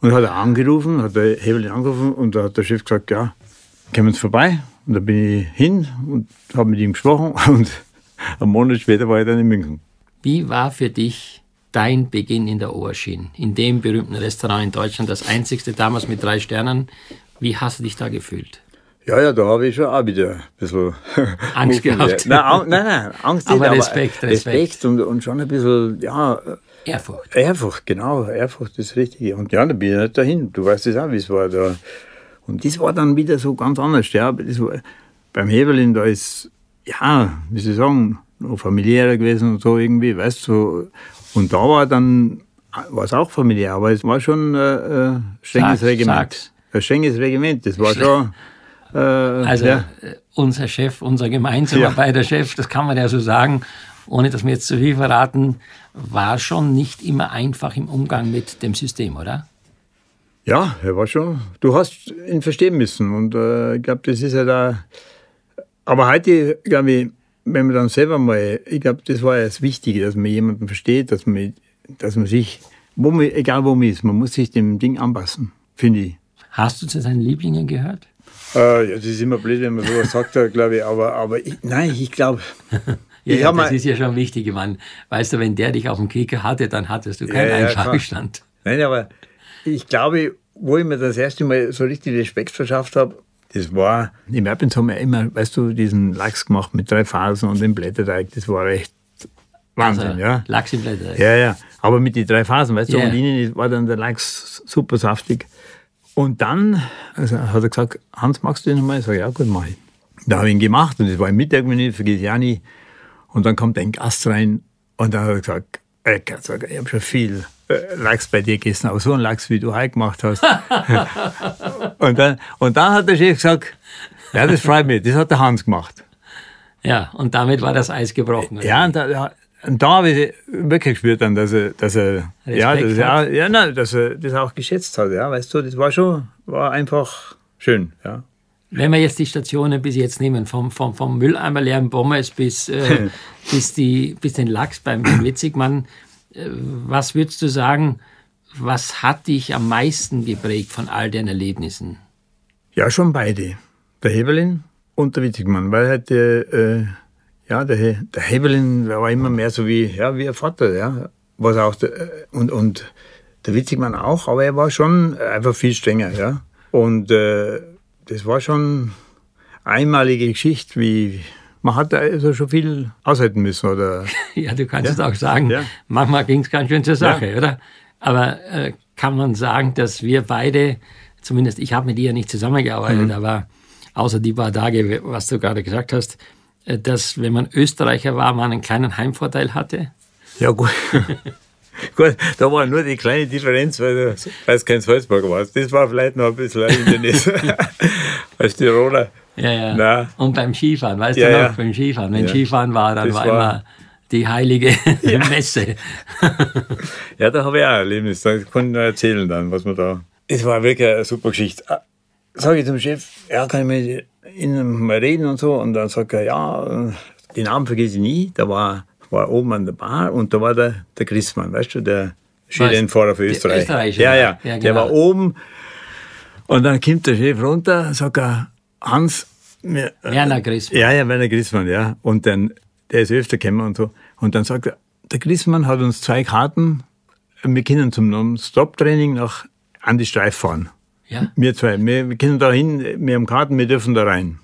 Und dann hat er angerufen, hat der Hebelin angerufen und da hat der Chef gesagt, ja, kommen wir uns vorbei. Und da bin ich hin und habe mit ihm gesprochen und einen Monat später war ich dann in München. Wie war für dich dein Beginn in der Oberschien, in dem berühmten Restaurant in Deutschland, das einzigste damals mit drei Sternen? Wie hast du dich da gefühlt? Ja, ja, da habe ich schon auch wieder ein bisschen Angst gehabt. Nein, nein, nein, Angst Aber nicht, Respekt, Respekt. Respekt und, und schon ein bisschen, ja, Ehrfurcht. Ehrfurcht, genau, Ehrfurcht ist das Richtige. Und ja, dann bin ich nicht dahin. Du weißt es auch, wie es war da. Und das war dann wieder so ganz anders. Ja, das war, beim Hebelin, da ist, ja, wie soll ich sagen, noch familiärer gewesen und so irgendwie, weißt du. So. Und da war dann, war es auch familiär, aber es war schon äh, äh, strenges Regiment. sag's. Ein strenges Regiment, das war schon. Äh, Also ja. äh, unser Chef, unser gemeinsamer Ja. beider Chef, das kann man ja so sagen, ohne dass wir jetzt zu viel verraten, war schon nicht immer einfach im Umgang mit dem System, oder? Ja, er war schon. Du hast ihn verstehen müssen. Und äh, ich glaube, das ist ja da. Aber heute, glaube ich, wenn man dann selber mal, ich glaube, das war ja das Wichtige, dass man jemanden versteht, dass man, dass man sich, wo man, egal wo man ist, man muss sich dem Ding anpassen, finde ich. Hast du zu seinen Lieblingen gehört? Äh, ja, das ist immer blöd, wenn man sowas sagt, glaube ich. Aber, aber ich, nein, ich glaube. Ja, Ich ja, das ist ja schon wichtig, ich meine, weißt du, wenn der dich auf dem Kicker hatte, dann hattest du keinen Ja, Einfallstand. Nein, aber ich glaube, wo ich mir das erste Mal so richtig Respekt verschafft habe, das war, im Erbins haben wir immer, weißt du, diesen Lachs gemacht mit drei Phasen und dem Blätterteig, das war echt Wahnsinn, Also, ja. Lachs im Blätter. Ja, ja, aber mit den drei Phasen, weißt Ja. du, und innen war dann der Lachs super saftig. Und dann also hat er gesagt, Hans, magst du den nochmal? Ich sage, ja gut, mach ich. Da habe ich ihn gemacht und das war im Mittagmenü, vergiss ich auch nie. Und dann kommt ein Gast rein und dann hat er gesagt, sag, ich habe schon viel äh, Lachs bei dir gegessen, aber so einen Lachs, wie du heute gemacht hast. und, dann, und dann hat der Chef gesagt, ja, das freut mich, das hat der Hans gemacht. Ja, und damit war das Eis gebrochen. oder? Ja, und da, und da habe ich wirklich gespürt, dann, dass er, dass er, ja, dass er, ja, nein, dass er das auch geschätzt hat. Ja, weißt du, das war schon, war einfach schön. Ja. Wenn wir jetzt die Stationen bis jetzt nehmen, vom, vom, vom Mülleimer leeren Pommes bis, äh, bis, die, bis den Lachs beim Witzigmann, äh, was würdest du sagen, was hat dich am meisten geprägt von all den Erlebnissen? Ja, schon beide. Der Hebelin und der Witzigmann, weil halt äh, ja, der, der Hebelin war immer mehr so wie, ja, wie ein Vater, ja. Was auch der, und, und der Witzigmann auch, aber er war schon einfach viel strenger, ja. Und äh, das war schon einmalige Geschichte, wie man hat also schon viel aushalten müssen, oder? ja, du kannst ja. es auch sagen. Ja. Manchmal ging es ganz schön zur Sache, ja. oder? Aber äh, kann man sagen, dass wir beide, zumindest ich habe mit dir ja nicht zusammengearbeitet, mhm. aber außer die paar Tage, was du gerade gesagt hast, äh, dass wenn man Österreicher war, man einen kleinen Heimvorteil hatte? Ja, gut. gut, da war nur die kleine Differenz, weil du weißt, kein Salzburger warst. Das war vielleicht noch ein bisschen Hindernis als Tiroler. Ja, ja. Na. Und beim Skifahren, weißt ja, du noch, ja. beim Skifahren. Wenn ja. Skifahren war, dann das war, immer die heilige ja. Messe. ja, da habe ich auch ein Erlebnis. Da kann ich noch erzählen dann, was man da. Es war wirklich eine super Geschichte. Ah, Sage ich zum Chef, ja, kann ich mit Ihnen mal reden und so. Und dann sagt er, ja, den Namen vergesse ich nie. Da war, war oben an der Bar und da war der, der Christmann, weißt du, der Skirennfahrer für Österreich. Ja, ja, ja genau. Der war oben. Und dann kommt der Chef runter, sagt er, Hans, mir, Werner Grissmann. Ja, ja, Werner Grissmann, ja. Und dann der ist öfter gekommen und so. Und dann sagt er, der Grissmann hat uns zwei Karten, wir können zum Non-Stop-Training nach an die Streif fahren. Ja? Wir zwei, wir, wir können da hin, wir haben Karten, wir dürfen da rein.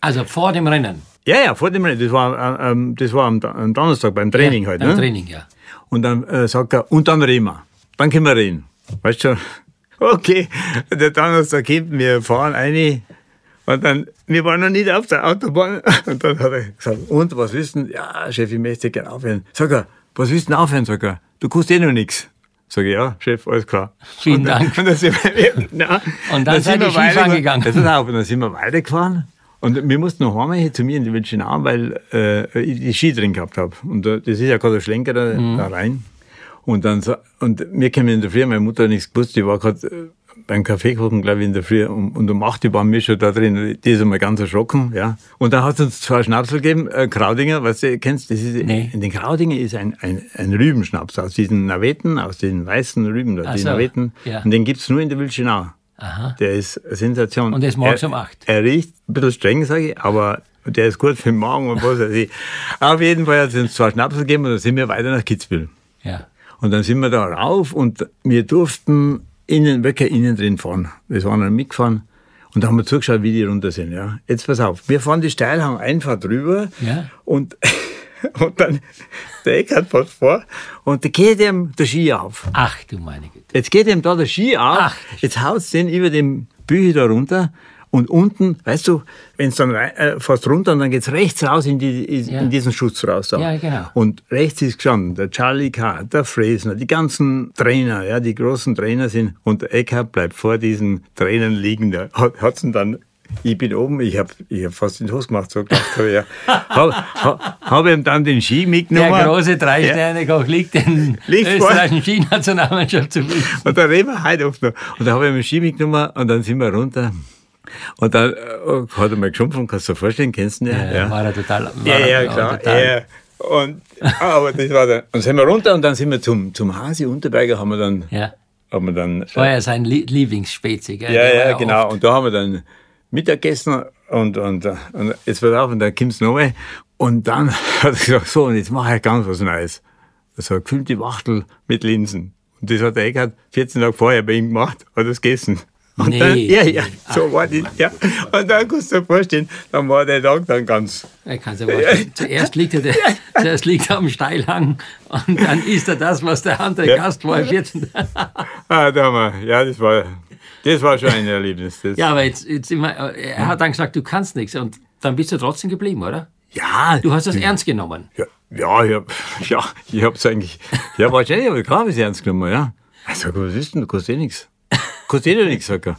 Also vor dem Rennen? Ja, ja, vor dem Rennen. Das war, äh, ähm, das war am, am, Donnerstag beim Training ja, halt. Beim ne? Training, ja. Und dann äh, sagt er, und dann reden wir. Dann können wir reden. Weißt du? Okay, der Donnerstag kommt, wir fahren eine und dann, wir waren noch nicht auf der Autobahn. Und dann hat er gesagt, und, was wissen? Ja, Chef, ich möchte gerne aufhören. Sag er, was willst du denn aufhören? Sag er, du kannst eh noch nichts. Sag ich, ja, Chef, alles klar. Vielen und Dank. Und dann, sind wir, na, und dann, dann sind wir Skifahren gegangen. Das ist auch, und dann sind wir weitergefahren. Und wir mussten noch einmal zu mir in die Wilschenau, weil äh, ich die Ski drin gehabt habe. Und äh, das ist ja gerade ein Schlenker da, mhm. da rein. Und dann so, und wir kamen in der Früh, meine Mutter hat nichts gewusst, die war gerade äh, beim Kaffee kochen, glaube ich, in der Früh. Und, und um 8 Uhr waren wir schon da drin. Die ist einmal ganz erschrocken, ja. Und dann hat es uns zwei Schnapsel gegeben, äh, Kraudinger, was du kennst, das ist, nee. in den Kraudinger ist ein, ein, ein Rübenschnaps aus diesen Naveten, aus den weißen Rüben, da, die so. Naveten. Ja. Und den gibt's nur in der Wilschenau. Aha. Der ist eine Sensation. Und der ist morgens um 8. Er riecht ein bisschen streng, sage ich, aber der ist gut für den Magen und was weiß ich. Auf jeden Fall hat es uns zwei Schnapsel gegeben und dann sind wir weiter nach Kitzbühel. Ja. Und dann sind wir da rauf und wir durften innen, wirklich innen drin fahren. Wir waren dann mitgefahren und da haben wir zugeschaut, wie die runter sind. Ja. Jetzt pass auf, wir fahren die Steilhang einfach drüber ja. und, und dann der Eckhardt fährt vor und da geht ihm der Ski auf. Ach du meine Güte. Jetzt geht ihm da der Ski auf, Ach, jetzt haut es den über den Bücher da runter und unten, weißt du, wenn es dann rein, äh, fast runter und dann geht's rechts raus in, die, in ja. diesen Schutz raus. Da. Ja, genau. Und rechts ist gestanden der Charlie Carr, der Fresner, die ganzen Trainer, ja, die großen Trainer sind. Und der Eckhart bleibt vor diesen Trainern liegen. Da hat, hat's dann ich bin oben, ich habe ich hab fast in die Hose gemacht, so gedacht habe ja. Habe hab, hab ihm dann den Ski mitgenommen. Der große Drei-Sterne-Koch ja. liegt den österreichischen Skinationalmannschaft zu Füßen. Und da reden wir heute oft noch. Und da habe ich ihm den Ski mitgenommen und dann sind wir runter. Und dann äh, hat er mal geschumpfen, kannst du dir vorstellen, kennst du ihn? Ja, ja, war er total. War ja, ja, klar. Total. Ja. Und, aber das war dann, dann sind wir runter und dann sind wir zum, zum Hasi Unterberger, haben wir dann. Ja. Haben wir dann das war ja sein Lieblingsspezie, gell? Ja, ja, genau. Oft. Und da haben wir dann Mittagessen und, und, und jetzt wird auf und dann kommt's noch mal. Und dann hat er gesagt, so, und jetzt mache ich ganz was Neues. War gefüllte Wachtel mit Linsen. Und das hat der Eckhardt 14 Tage vorher bei ihm gemacht, hat das gegessen. Und nee. dann, ja, ja, so war das, ja. Und dann kannst du dir vorstellen, dann war der Tag dann ganz. Ich kann Zuerst liegt er, der, zuerst liegt er am Steilhang und dann isst er das, was der andere ja. Gast war. 14. ah, da ja, das war, das war schon ein Erlebnis. Das. Ja, aber jetzt, jetzt immer, er hat dann gesagt, du kannst nichts und dann bist du trotzdem geblieben, oder? Ja. Du hast das ja, ernst genommen. Ja, ja, ich hab, ja, ich hab's eigentlich, ja, wahrscheinlich habe ich klar, wie ernst genommen, ja. Also, was ist denn, du kannst eh nichts. Kostet ja nichts, sagt er.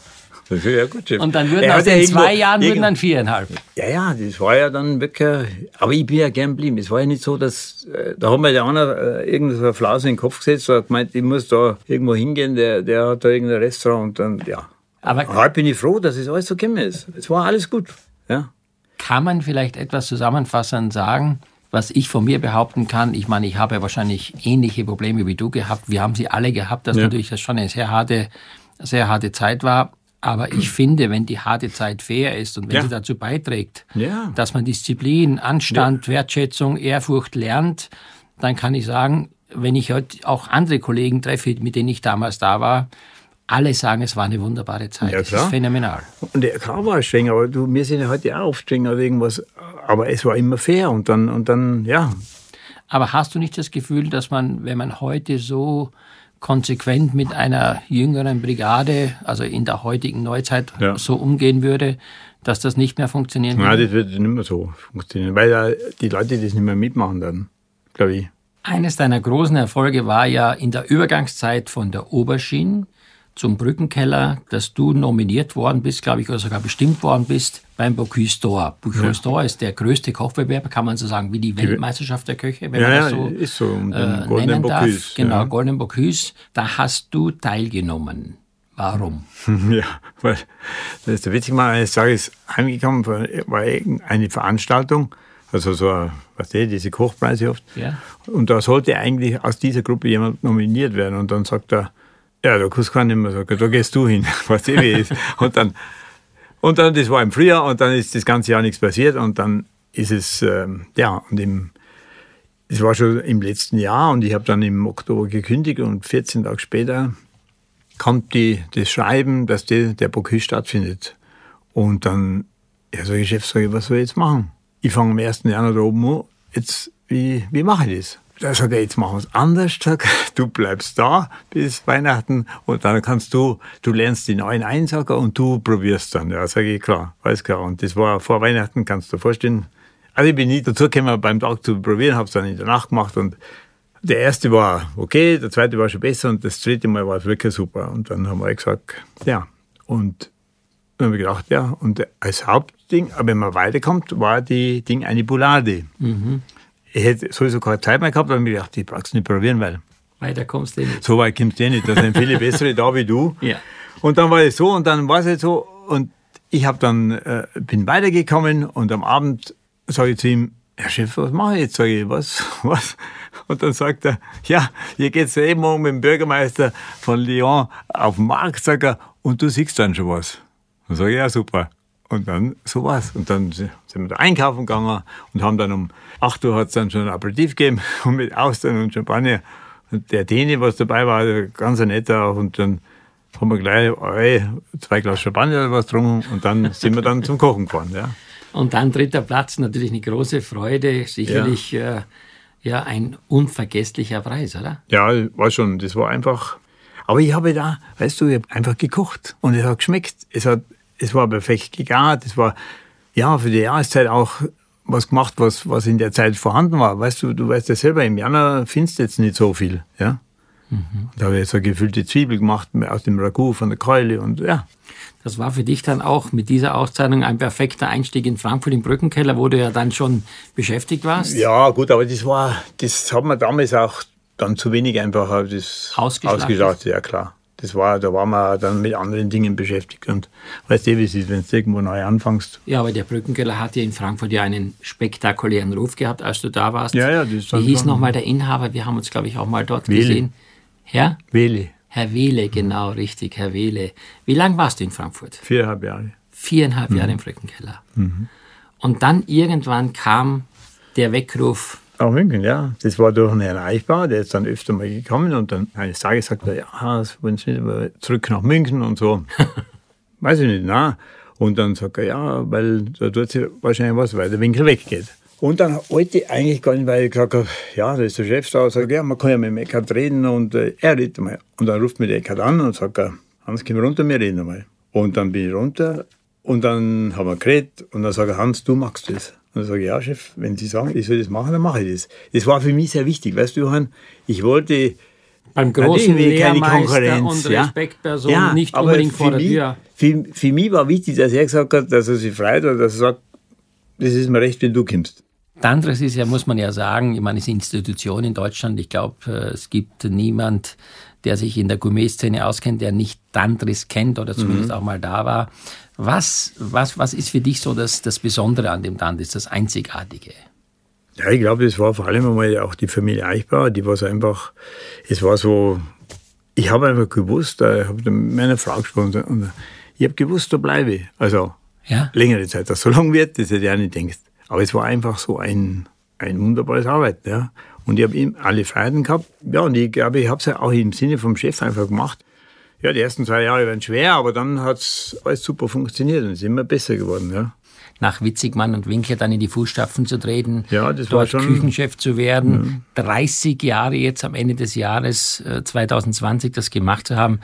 Ja, gut, Chef. Und dann würden aus den zwei Jahren würden dann viereinhalb. Ja, ja, das war ja dann wirklich. Aber ich bin ja gern geblieben. Es war ja nicht so, dass. Äh, da hat mir der einer äh, irgendeine Flause in den Kopf gesetzt und hat gemeint, ich muss da irgendwo hingehen, der, der hat da irgendein Restaurant und dann, ja. Aber heute bin ich froh, dass es alles so gekommen ist. Es war alles gut. Ja. Kann man vielleicht etwas zusammenfassend sagen, was ich von mir behaupten kann? Ich meine, ich habe ja wahrscheinlich ähnliche Probleme wie du gehabt. Wir haben sie alle gehabt, dass ja. natürlich das schon eine sehr harte, sehr harte Zeit war. Aber ich finde, wenn die harte Zeit fair ist und wenn ja. sie dazu beiträgt, ja. dass man Disziplin, Anstand, Wertschätzung, Ehrfurcht lernt, dann kann ich sagen, wenn ich heute auch andere Kollegen treffe, mit denen ich damals da war, alle sagen, es war eine wunderbare Zeit. Ja, das ist phänomenal. Und der K war streng, aber du, wir sind ja heute auch streng oder irgendwas. Aber es war immer fair und dann, und dann, ja. Aber hast du nicht das Gefühl, dass man, wenn man heute so konsequent mit einer jüngeren Brigade, also in der heutigen Neuzeit, ja. so umgehen würde, dass das nicht mehr funktionieren würde? Nein, das wird nicht mehr so funktionieren, weil die Leute das nicht mehr mitmachen dann, glaube ich. Eines deiner großen Erfolge war ja in der Übergangszeit von der Oberschiene zum Brückenkeller, dass du nominiert worden bist, glaube ich, oder sogar bestimmt worden bist beim Bocuse d'Or. Bocuse d'Or ist der größte Kochbewerb, kann man so sagen, wie die Weltmeisterschaft der Köche, wenn ja, man das so, ist so um äh, nennen darf. Bocuse, genau, ja. Golden Bocuse. Da hast du teilgenommen. Warum? Ja, weil das ist der witzig mal eines Tages heimgekommen, war eine Veranstaltung, also so, was weißt diese Kochpreise oft. Ja. Und da sollte eigentlich aus dieser Gruppe jemand nominiert werden. Und dann sagt er, ja, da kannst du nicht mehr sagen, da gehst du hin, was eh wie ist. Und dann, und dann, das war im Frühjahr und dann ist das ganze Jahr nichts passiert und dann ist es, ähm, ja, und im, das war schon im letzten Jahr und ich habe dann im Oktober gekündigt und 14 Tage später kommt die, das Schreiben, dass die, der Bocuse stattfindet. Und dann, ja, sag ich, was soll ich jetzt machen? Ich fange am 1. Januar da oben an, jetzt, wie, wie mache ich das? Da sagt jetzt machen wir es anders. Sag, du bleibst da bis Weihnachten und dann kannst du, du lernst die neuen Einsager und du probierst dann. Ja, sage ich, klar, alles klar. Und das war vor Weihnachten, kannst du dir vorstellen. Also ich bin nie dazu gekommen, beim Tag zu probieren, habe es dann in der Nacht gemacht und der erste war okay, der zweite war schon besser und das dritte Mal war es wirklich super. Und dann haben wir gesagt, ja. Und dann haben wir gedacht, ja. Und als Hauptding, aber wenn man weiterkommt, war die Ding eine Boulade. Mhm ich hätte sowieso keine Zeit mehr gehabt, aber ich gedacht, ich brauch's nicht probieren, weil. Weiter kommst du nicht. So weit kommst du eh nicht. Da sind viele bessere da wie du. Ja. Und dann war es so und dann war es halt so und ich habe dann, äh, bin weitergekommen und am Abend sage ich zu ihm, Herr Chef, was mache ich jetzt? Sage ich, was, was? Und dann sagt er, ja, hier geht's eben morgen mit dem Bürgermeister von Lyon auf den Markt, sagt er, und du siehst dann schon was. Dann sage ich, ja, super. Und dann so was. Und dann sind wir da einkaufen gegangen und haben dann um 8 Uhr hat es dann schon ein Aperitif gegeben und mit Austern und Champagner. Und der Däne, was dabei war, ganz netter auch. Und dann haben wir gleich ey, zwei Glas Champagner oder was getrunken und dann sind wir dann zum Kochen gefahren. Ja. Und dann dritter Platz, natürlich eine große Freude, sicherlich ja. Äh, ja ein unvergesslicher Preis, oder? Ja, war schon. Das war einfach. Aber ich habe da, weißt du, ich habe einfach gekocht und es hat geschmeckt. Es hat es war perfekt gegart, es war ja für die Jahreszeit auch was gemacht, was, was in der Zeit vorhanden war. Weißt du, du weißt ja selber, im Januar findest du jetzt nicht so viel. Ja? Mhm. Da habe ich so gefüllte Zwiebel gemacht aus dem Ragout von der Keule und ja. Das war für dich dann auch mit dieser Auszeichnung ein perfekter Einstieg in Frankfurt im Brückenkeller, wo du ja dann schon beschäftigt warst. Ja, gut, aber das war, das hat man damals auch dann zu wenig einfach das ausgeschlachtet. Ja, klar das war, da waren wir dann mit anderen Dingen beschäftigt. Und weißt du, wie es ist, wenn du irgendwo neu anfängst. Ja, aber der Brückenkeller hat ja in Frankfurt ja einen spektakulären Ruf gehabt, als du da warst. Ja, ja, das Wie hieß nochmal der Inhaber? Wir haben uns, glaube ich, auch mal dort Wehle. gesehen. Herr? Wehle. Herr Wehle, genau, richtig, Herr Wehle. Wie lange warst du in Frankfurt? Viereinhalb Jahre. Viereinhalb mhm. Jahre im Brückenkeller. Mhm. Und dann irgendwann kam der Weckruf, nach München, ja. Das war durch einen erreichbar, der ist dann öfter mal gekommen und dann eines Tages sagt er, ja, das wollen Sie nicht mehr zurück nach München und so. Weiß ich nicht, na. Und dann sagt er, ja, weil da tut sich wahrscheinlich was, weil der Winkel weggeht. Und dann wollte ich eigentlich gar nicht, weil ich gesagt habe, ja, da ist der Chef da, sagt, ja, man kann ja mit dem Eckart reden und äh, er redet mal. Und dann ruft mich der Eckart an und sagt, Hans, komm runter, wir reden mal. Und dann bin ich runter und dann haben wir geredet und dann sagt er, Hans, du magst das. Und dann sage ich, ja, Chef, wenn Sie sagen, ich soll das machen, dann mache ich das. Das war für mich sehr wichtig. Weißt du, Johann, ich wollte beim großen Lehrmeister und Respektperson ja, nicht unbedingt vor der mich, Tür. Für, für mich war wichtig, dass er gesagt hat, dass er sich freut oder dass er sagt, das ist mir recht, wenn du kommst. Anderes ist ja, muss man ja sagen, ich meine, es ist eine Institution in Deutschland. Ich glaube, äh, es gibt niemand, der sich in der Gourmet-Szene auskennt, der nicht Tantris kennt oder zumindest mhm. auch mal da war. Was, was, was ist für dich so das, das Besondere an dem Tantris, das Einzigartige? Ja, ich glaube, das war vor allem einmal auch die Familie Eichbauer, die war so einfach, es war so, ich habe einfach gewusst, ich habe mit meiner Frau gesprochen und ich habe gewusst, da bleibe ich. Also ja? längere Zeit, dass so lang wird, das hätte ich auch nicht gedacht. Aber es war einfach so ein, ein wunderbares Arbeiten. Ja. Und ich habe ihm alle Freiheiten gehabt. Ja, und ich glaube, ich habe es ja auch im Sinne vom Chef einfach gemacht. Ja, die ersten zwei Jahre waren schwer, aber dann hat es alles super funktioniert und es ist immer besser geworden. Ja. Nach Witzigmann und Winkler dann in die Fußstapfen zu treten, ja, das dort war schon, Küchenchef zu werden, ja. 30 Jahre jetzt am Ende des Jahres 2020 äh, das gemacht zu haben.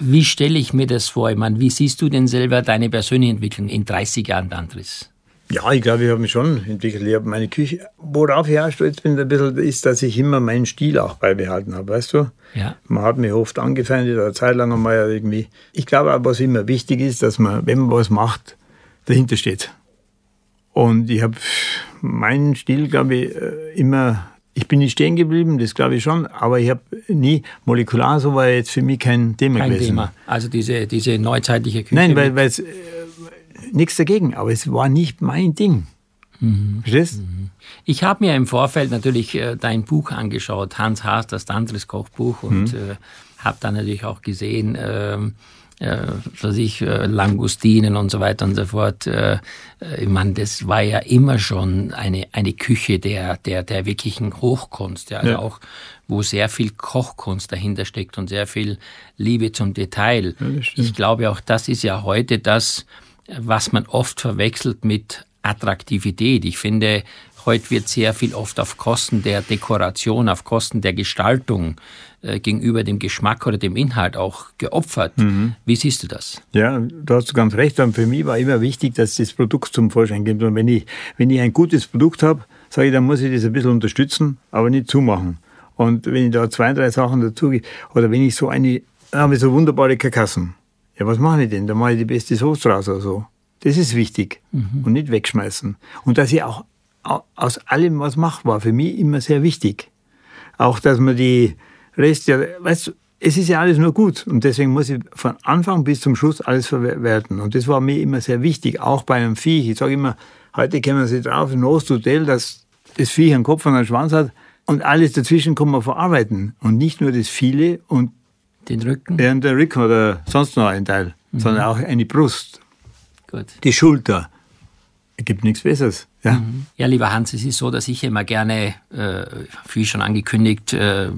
Wie stelle ich mir das vor? Ich meine, wie siehst du denn selber deine persönliche Entwicklung in 30 Jahren Tantris? Ja, ich glaube, ich habe mich schon entwickelt. Ich habe meine Küche, worauf ich auch stolz bin, ein bisschen, ist, dass ich immer meinen Stil auch beibehalten habe, weißt du? Ja. Man hat mich oft angefeindet, eine Zeit lang einmal irgendwie. Ich glaube auch, was immer wichtig ist, dass man, wenn man was macht, dahinter steht. Und ich habe meinen Stil, glaube ich, äh, immer, ich bin nicht stehen geblieben, das glaube ich schon, aber ich habe nie, molekular so war jetzt für mich kein Thema kein gewesen. Thema. Also diese, diese neuzeitliche Küche. Nein, weil es nichts dagegen, aber es war nicht mein Ding. Mhm. Verstehst? Mhm. Ich habe mir im Vorfeld natürlich äh, dein Buch angeschaut, Hans Haas, das Tantris Kochbuch, und mhm. äh, habe dann natürlich auch gesehen, ähm, äh, was ich, äh, Langustinen und so weiter und so fort. Äh, äh, ich meine, das war ja immer schon eine, eine Küche der, der, der wirklichen Hochkunst, ja, also ja. auch, wo sehr viel Kochkunst dahinter steckt und sehr viel Liebe zum Detail. Ja, ich glaube auch, das ist ja heute das, was man oft verwechselt mit Attraktivität. Ich finde, heute wird sehr viel oft auf Kosten der Dekoration, auf Kosten der Gestaltung äh, gegenüber dem Geschmack oder dem Inhalt auch geopfert. Mhm. Wie siehst du das? Ja, da hast du ganz recht. Und für mich war immer wichtig, dass das Produkt zum Vorschein kommt. Und wenn ich, wenn ich ein gutes Produkt habe, sage ich, dann muss ich das ein bisschen unterstützen, aber nicht zumachen. Und wenn ich da zwei, drei Sachen dazu oder wenn ich so eine, dann habe ich so wunderbare Karkassen. Ja, was mache ich denn? Da mache ich die beste Soße draus oder so. Das ist wichtig. Mhm. Und nicht wegschmeißen. Und dass ich auch aus allem was mache, war für mich immer sehr wichtig. Auch, dass man die Reste, weißt du, es ist ja alles nur gut. Und deswegen muss ich von Anfang bis zum Schluss alles verwerten. Und das war mir immer sehr wichtig, auch bei einem Viech. Ich sage immer, heute kommen sie drauf, ein Hotel, dass das Viech einen Kopf und einen Schwanz hat. Und alles dazwischen kann man verarbeiten. Und nicht nur das viele und den Rücken? Ja, der Rücken oder sonst noch ein Teil, mhm. sondern auch eine Brust. Gut. Die Schulter. Es gibt nichts Besseres. Ja? Mhm. ja, lieber Hans, es ist so, dass ich immer gerne, äh, wie schon angekündigt, äh,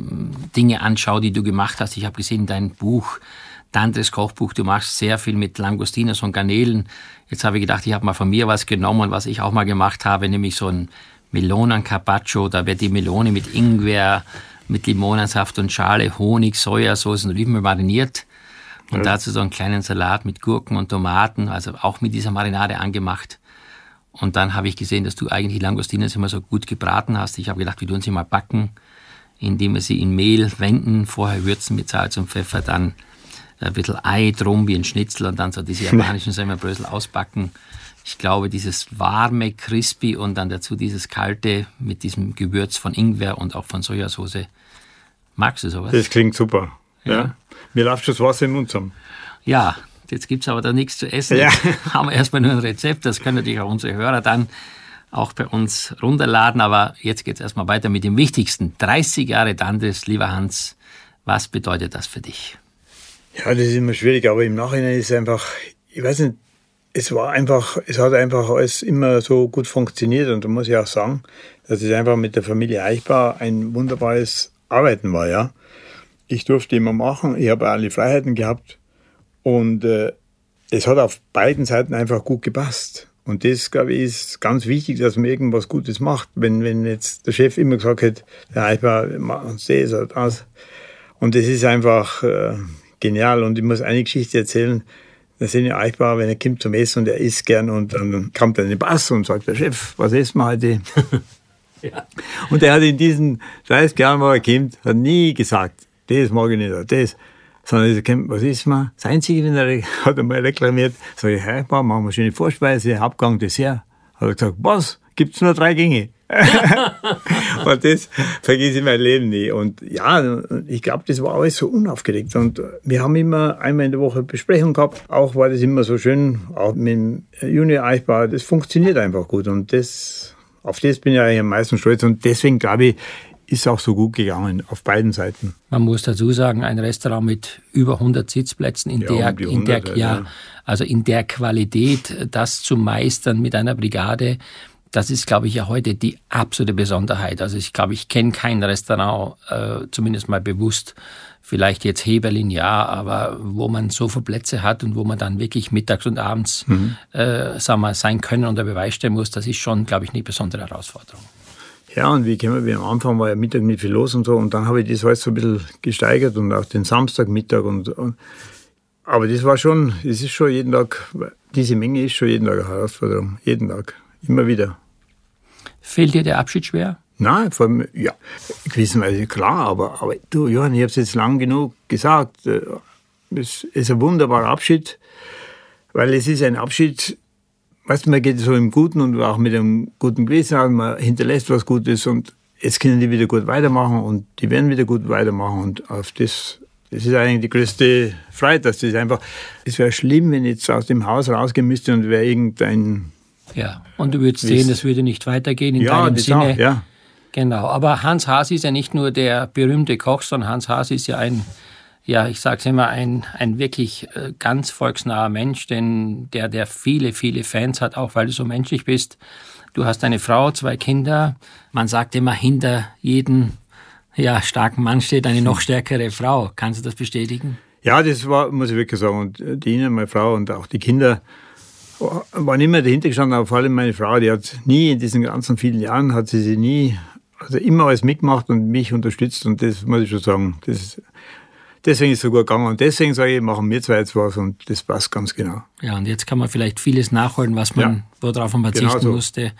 Dinge anschaue, die du gemacht hast. Ich habe gesehen, dein Buch, Dantes Kochbuch, du machst sehr viel mit Langostinos und Garnelen. Jetzt habe ich gedacht, ich habe mal von mir was genommen, was ich auch mal gemacht habe, nämlich so ein Melonen-Carpaccio. Da wird die Melone mit Ingwer, mit Limonensaft und Schale, Honig, Sojasauce und Oliven mariniert. Und ja. dazu so einen kleinen Salat mit Gurken und Tomaten, also auch mit dieser Marinade angemacht. Und dann habe ich gesehen, dass du eigentlich Langostinen immer so gut gebraten hast. Ich habe gedacht, wir tun sie mal backen, indem wir sie in Mehl wenden, vorher würzen mit Salz und Pfeffer, dann ein bisschen Ei drum wie ein Schnitzel und dann so diese japanischen Semmelbrösel ausbacken. Ich glaube, dieses warme, crispy und dann dazu dieses kalte mit diesem Gewürz von Ingwer und auch von Sojasauce. Magst du sowas? Das klingt super. Ja. ja. Mir läuft schon das Wasser im Mund zusammen. Ja, jetzt gibt es aber da nichts zu essen. Ja. Jetzt haben wir erstmal nur ein Rezept. Das können natürlich auch unsere Hörer dann auch bei uns runterladen. Aber jetzt geht es erstmal weiter mit dem Wichtigsten. 30 Jahre Dantes, lieber Hans. Was bedeutet das für dich? Ja, das ist immer schwierig, aber im Nachhinein ist es einfach, ich weiß nicht, es war einfach, es hat einfach alles immer so gut funktioniert und da muss ich auch sagen, dass es einfach mit der Familie Eichbar ein wunderbares Arbeiten war, ja. Ich durfte immer machen, ich habe alle Freiheiten gehabt und äh, es hat auf beiden Seiten einfach gut gepasst. Und das, glaube ich, ist ganz wichtig, dass man irgendwas Gutes macht. Wenn, wenn jetzt der Chef immer gesagt hätte, der Eichbar, mach uns das oder das. Und das ist einfach äh, genial. Und ich muss eine Geschichte erzählen. Der Senior Eichbauer, wenn er kommt zum Essen und er isst gern und dann kommt er in den Bass und sagt, der Chef, was essen wir heute? ja. Und er hat in diesen 30 Jahren, wo er kommt, hat nie gesagt, das mag ich nicht oder das. Sondern er kommt, was ist man? Das Einzige, wenn er hat einmal reklamiert, sage ich, Eichbauer, machen wir schöne Vorspeise, Hauptgang, Dessert. Hat er gesagt, was? Gibt's nur drei Gänge? und das vergesse ich mein Leben nie. Und ja, ich glaube, das war alles so unaufgeregt. Und wir haben immer einmal in der Woche Besprechung gehabt. Auch war das immer so schön, auch mit dem Junior Eichbau. Das funktioniert einfach gut. Und das, auf das bin ich eigentlich am meisten stolz. Und deswegen glaube ich, ist auch so gut gegangen auf beiden Seiten. Man muss dazu sagen, ein Restaurant mit über 100 Sitzplätzen in ja, der, um in der, ja, ja, also in der Qualität, das zu meistern mit einer Brigade, das ist, glaube ich, ja heute die absolute Besonderheit. Also ich glaube, ich kenne kein Restaurant, äh, zumindest mal bewusst, vielleicht jetzt Heberlin ja, aber wo man so viele Plätze hat und wo man dann wirklich mittags und abends mhm. äh, sagen wir, sein können unter Beweis stellen muss, das ist schon, glaube ich, eine besondere Herausforderung. Ja, und wie kennen wir, am Anfang war ja Mittag nicht viel los und so, und dann habe ich das alles so ein bisschen gesteigert und auch den Samstagmittag und, und aber das war schon, es ist schon jeden Tag, diese Menge ist schon jeden Tag eine Herausforderung, jeden Tag, immer wieder. Fehlt dir der Abschied schwer? Nein, vor allem, ja, gewisserweise klar, aber, aber du, Johann, ich habe es jetzt lang genug gesagt, äh, es ist ein wunderbarer Abschied, weil es ist ein Abschied, weißt man geht so im Guten und auch mit einem guten Gewissen an, man hinterlässt was Gutes und jetzt können die wieder gut weitermachen und die werden wieder gut weitermachen und auf das, das ist eigentlich die größte Freiheit, dass das einfach, es wäre schlimm, wenn ich jetzt aus dem Haus rausgehen müsste und wäre irgendein ja, und du würdest sehen, es würde nicht weitergehen in ja, deinem Sinne. Auch, ja. Genau, aber Hans Haas ist ja nicht nur der berühmte Koch, sondern Hans Haas ist ja ein, ja, ich sage es immer, ein, ein wirklich äh, ganz volksnaher Mensch, denn der, der viele, viele Fans hat, auch weil du so menschlich bist. Du hast eine Frau, zwei Kinder. Man sagt immer, hinter jedem ja, starken Mann steht eine noch stärkere Frau. Kannst du das bestätigen? Ja, das war, muss ich wirklich sagen. Und die, meine Frau und auch die Kinder, war immer dahinter gestanden, aber vor allem meine Frau, die hat nie in diesen ganzen vielen Jahren, hat sie sie nie, also immer alles mitgemacht und mich unterstützt und das muss ich schon sagen, das, deswegen ist es so gut gegangen und deswegen sage ich, machen wir zwei jetzt was und das passt ganz genau. Ja, und jetzt kann man vielleicht vieles nachholen, was man, ja, worauf man verzichten genau so. musste.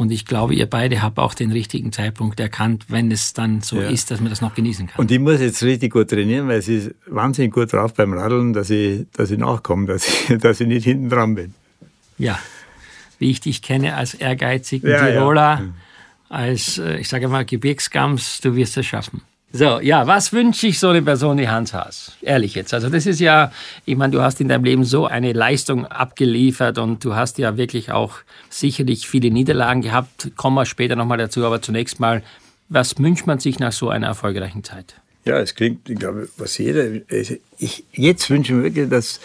Und ich glaube, ihr beide habt auch den richtigen Zeitpunkt erkannt, wenn es dann so ja. ist, dass man das noch genießen kann. Und ich muss jetzt richtig gut trainieren, weil sie ist wahnsinnig gut drauf beim Radeln, dass ich, dass ich nachkomme, dass ich, dass ich nicht hinten dran bin. Ja, wie ich dich kenne als ehrgeizigen ja, Tiroler, ja. als, äh, ich sage mal, Gebirgsgams, du wirst es schaffen. So, ja, was wünsche ich so eine Person wie Hans Haas? Ehrlich jetzt. Also das ist ja, ich meine, du hast in deinem Leben so eine Leistung abgeliefert und du hast ja wirklich auch sicherlich viele Niederlagen gehabt. Kommen wir später nochmal dazu, aber zunächst mal, was wünscht man sich nach so einer erfolgreichen Zeit? Ja, es klingt, ich glaube, was jeder, also ich, jetzt wünsche ich mir wirklich, dass,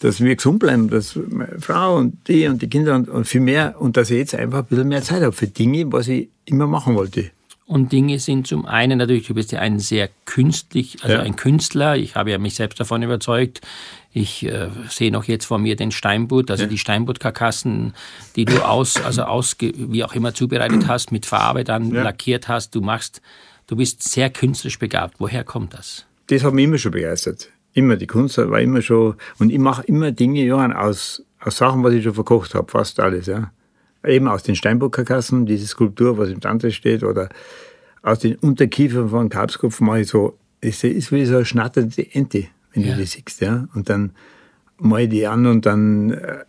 dass wir gesund bleiben, dass meine Frau und die und die Kinder und, und viel mehr und dass ich jetzt einfach ein bisschen mehr Zeit habe für Dinge, was ich immer machen wollte. Und Dinge sind zum einen natürlich, du bist ja ein sehr künstlich, also ja. ein Künstler. Ich habe ja mich selbst davon überzeugt. Ich äh, sehe noch jetzt vor mir den Steinbutt, also ja. die Steinbuttkarkassen, die du aus, also aus, wie auch immer zubereitet hast, mit Farbe dann ja. lackiert hast. Du machst, du bist sehr künstlerisch begabt. Woher kommt das? Das hat mich immer schon begeistert. Immer, die Kunst war immer schon, und ich mache immer Dinge, Johann, aus, aus Sachen, was ich schon verkocht habe, fast alles, ja. Eben aus den Steinbuckerkassen, diese Skulptur, was im Tante steht, oder aus den Unterkiefern von Kalbskopf mache ich so, es ist wie so eine schnatternde Ente, wenn ja. du die siehst, ja. Und dann mache ich die an und dann, äh,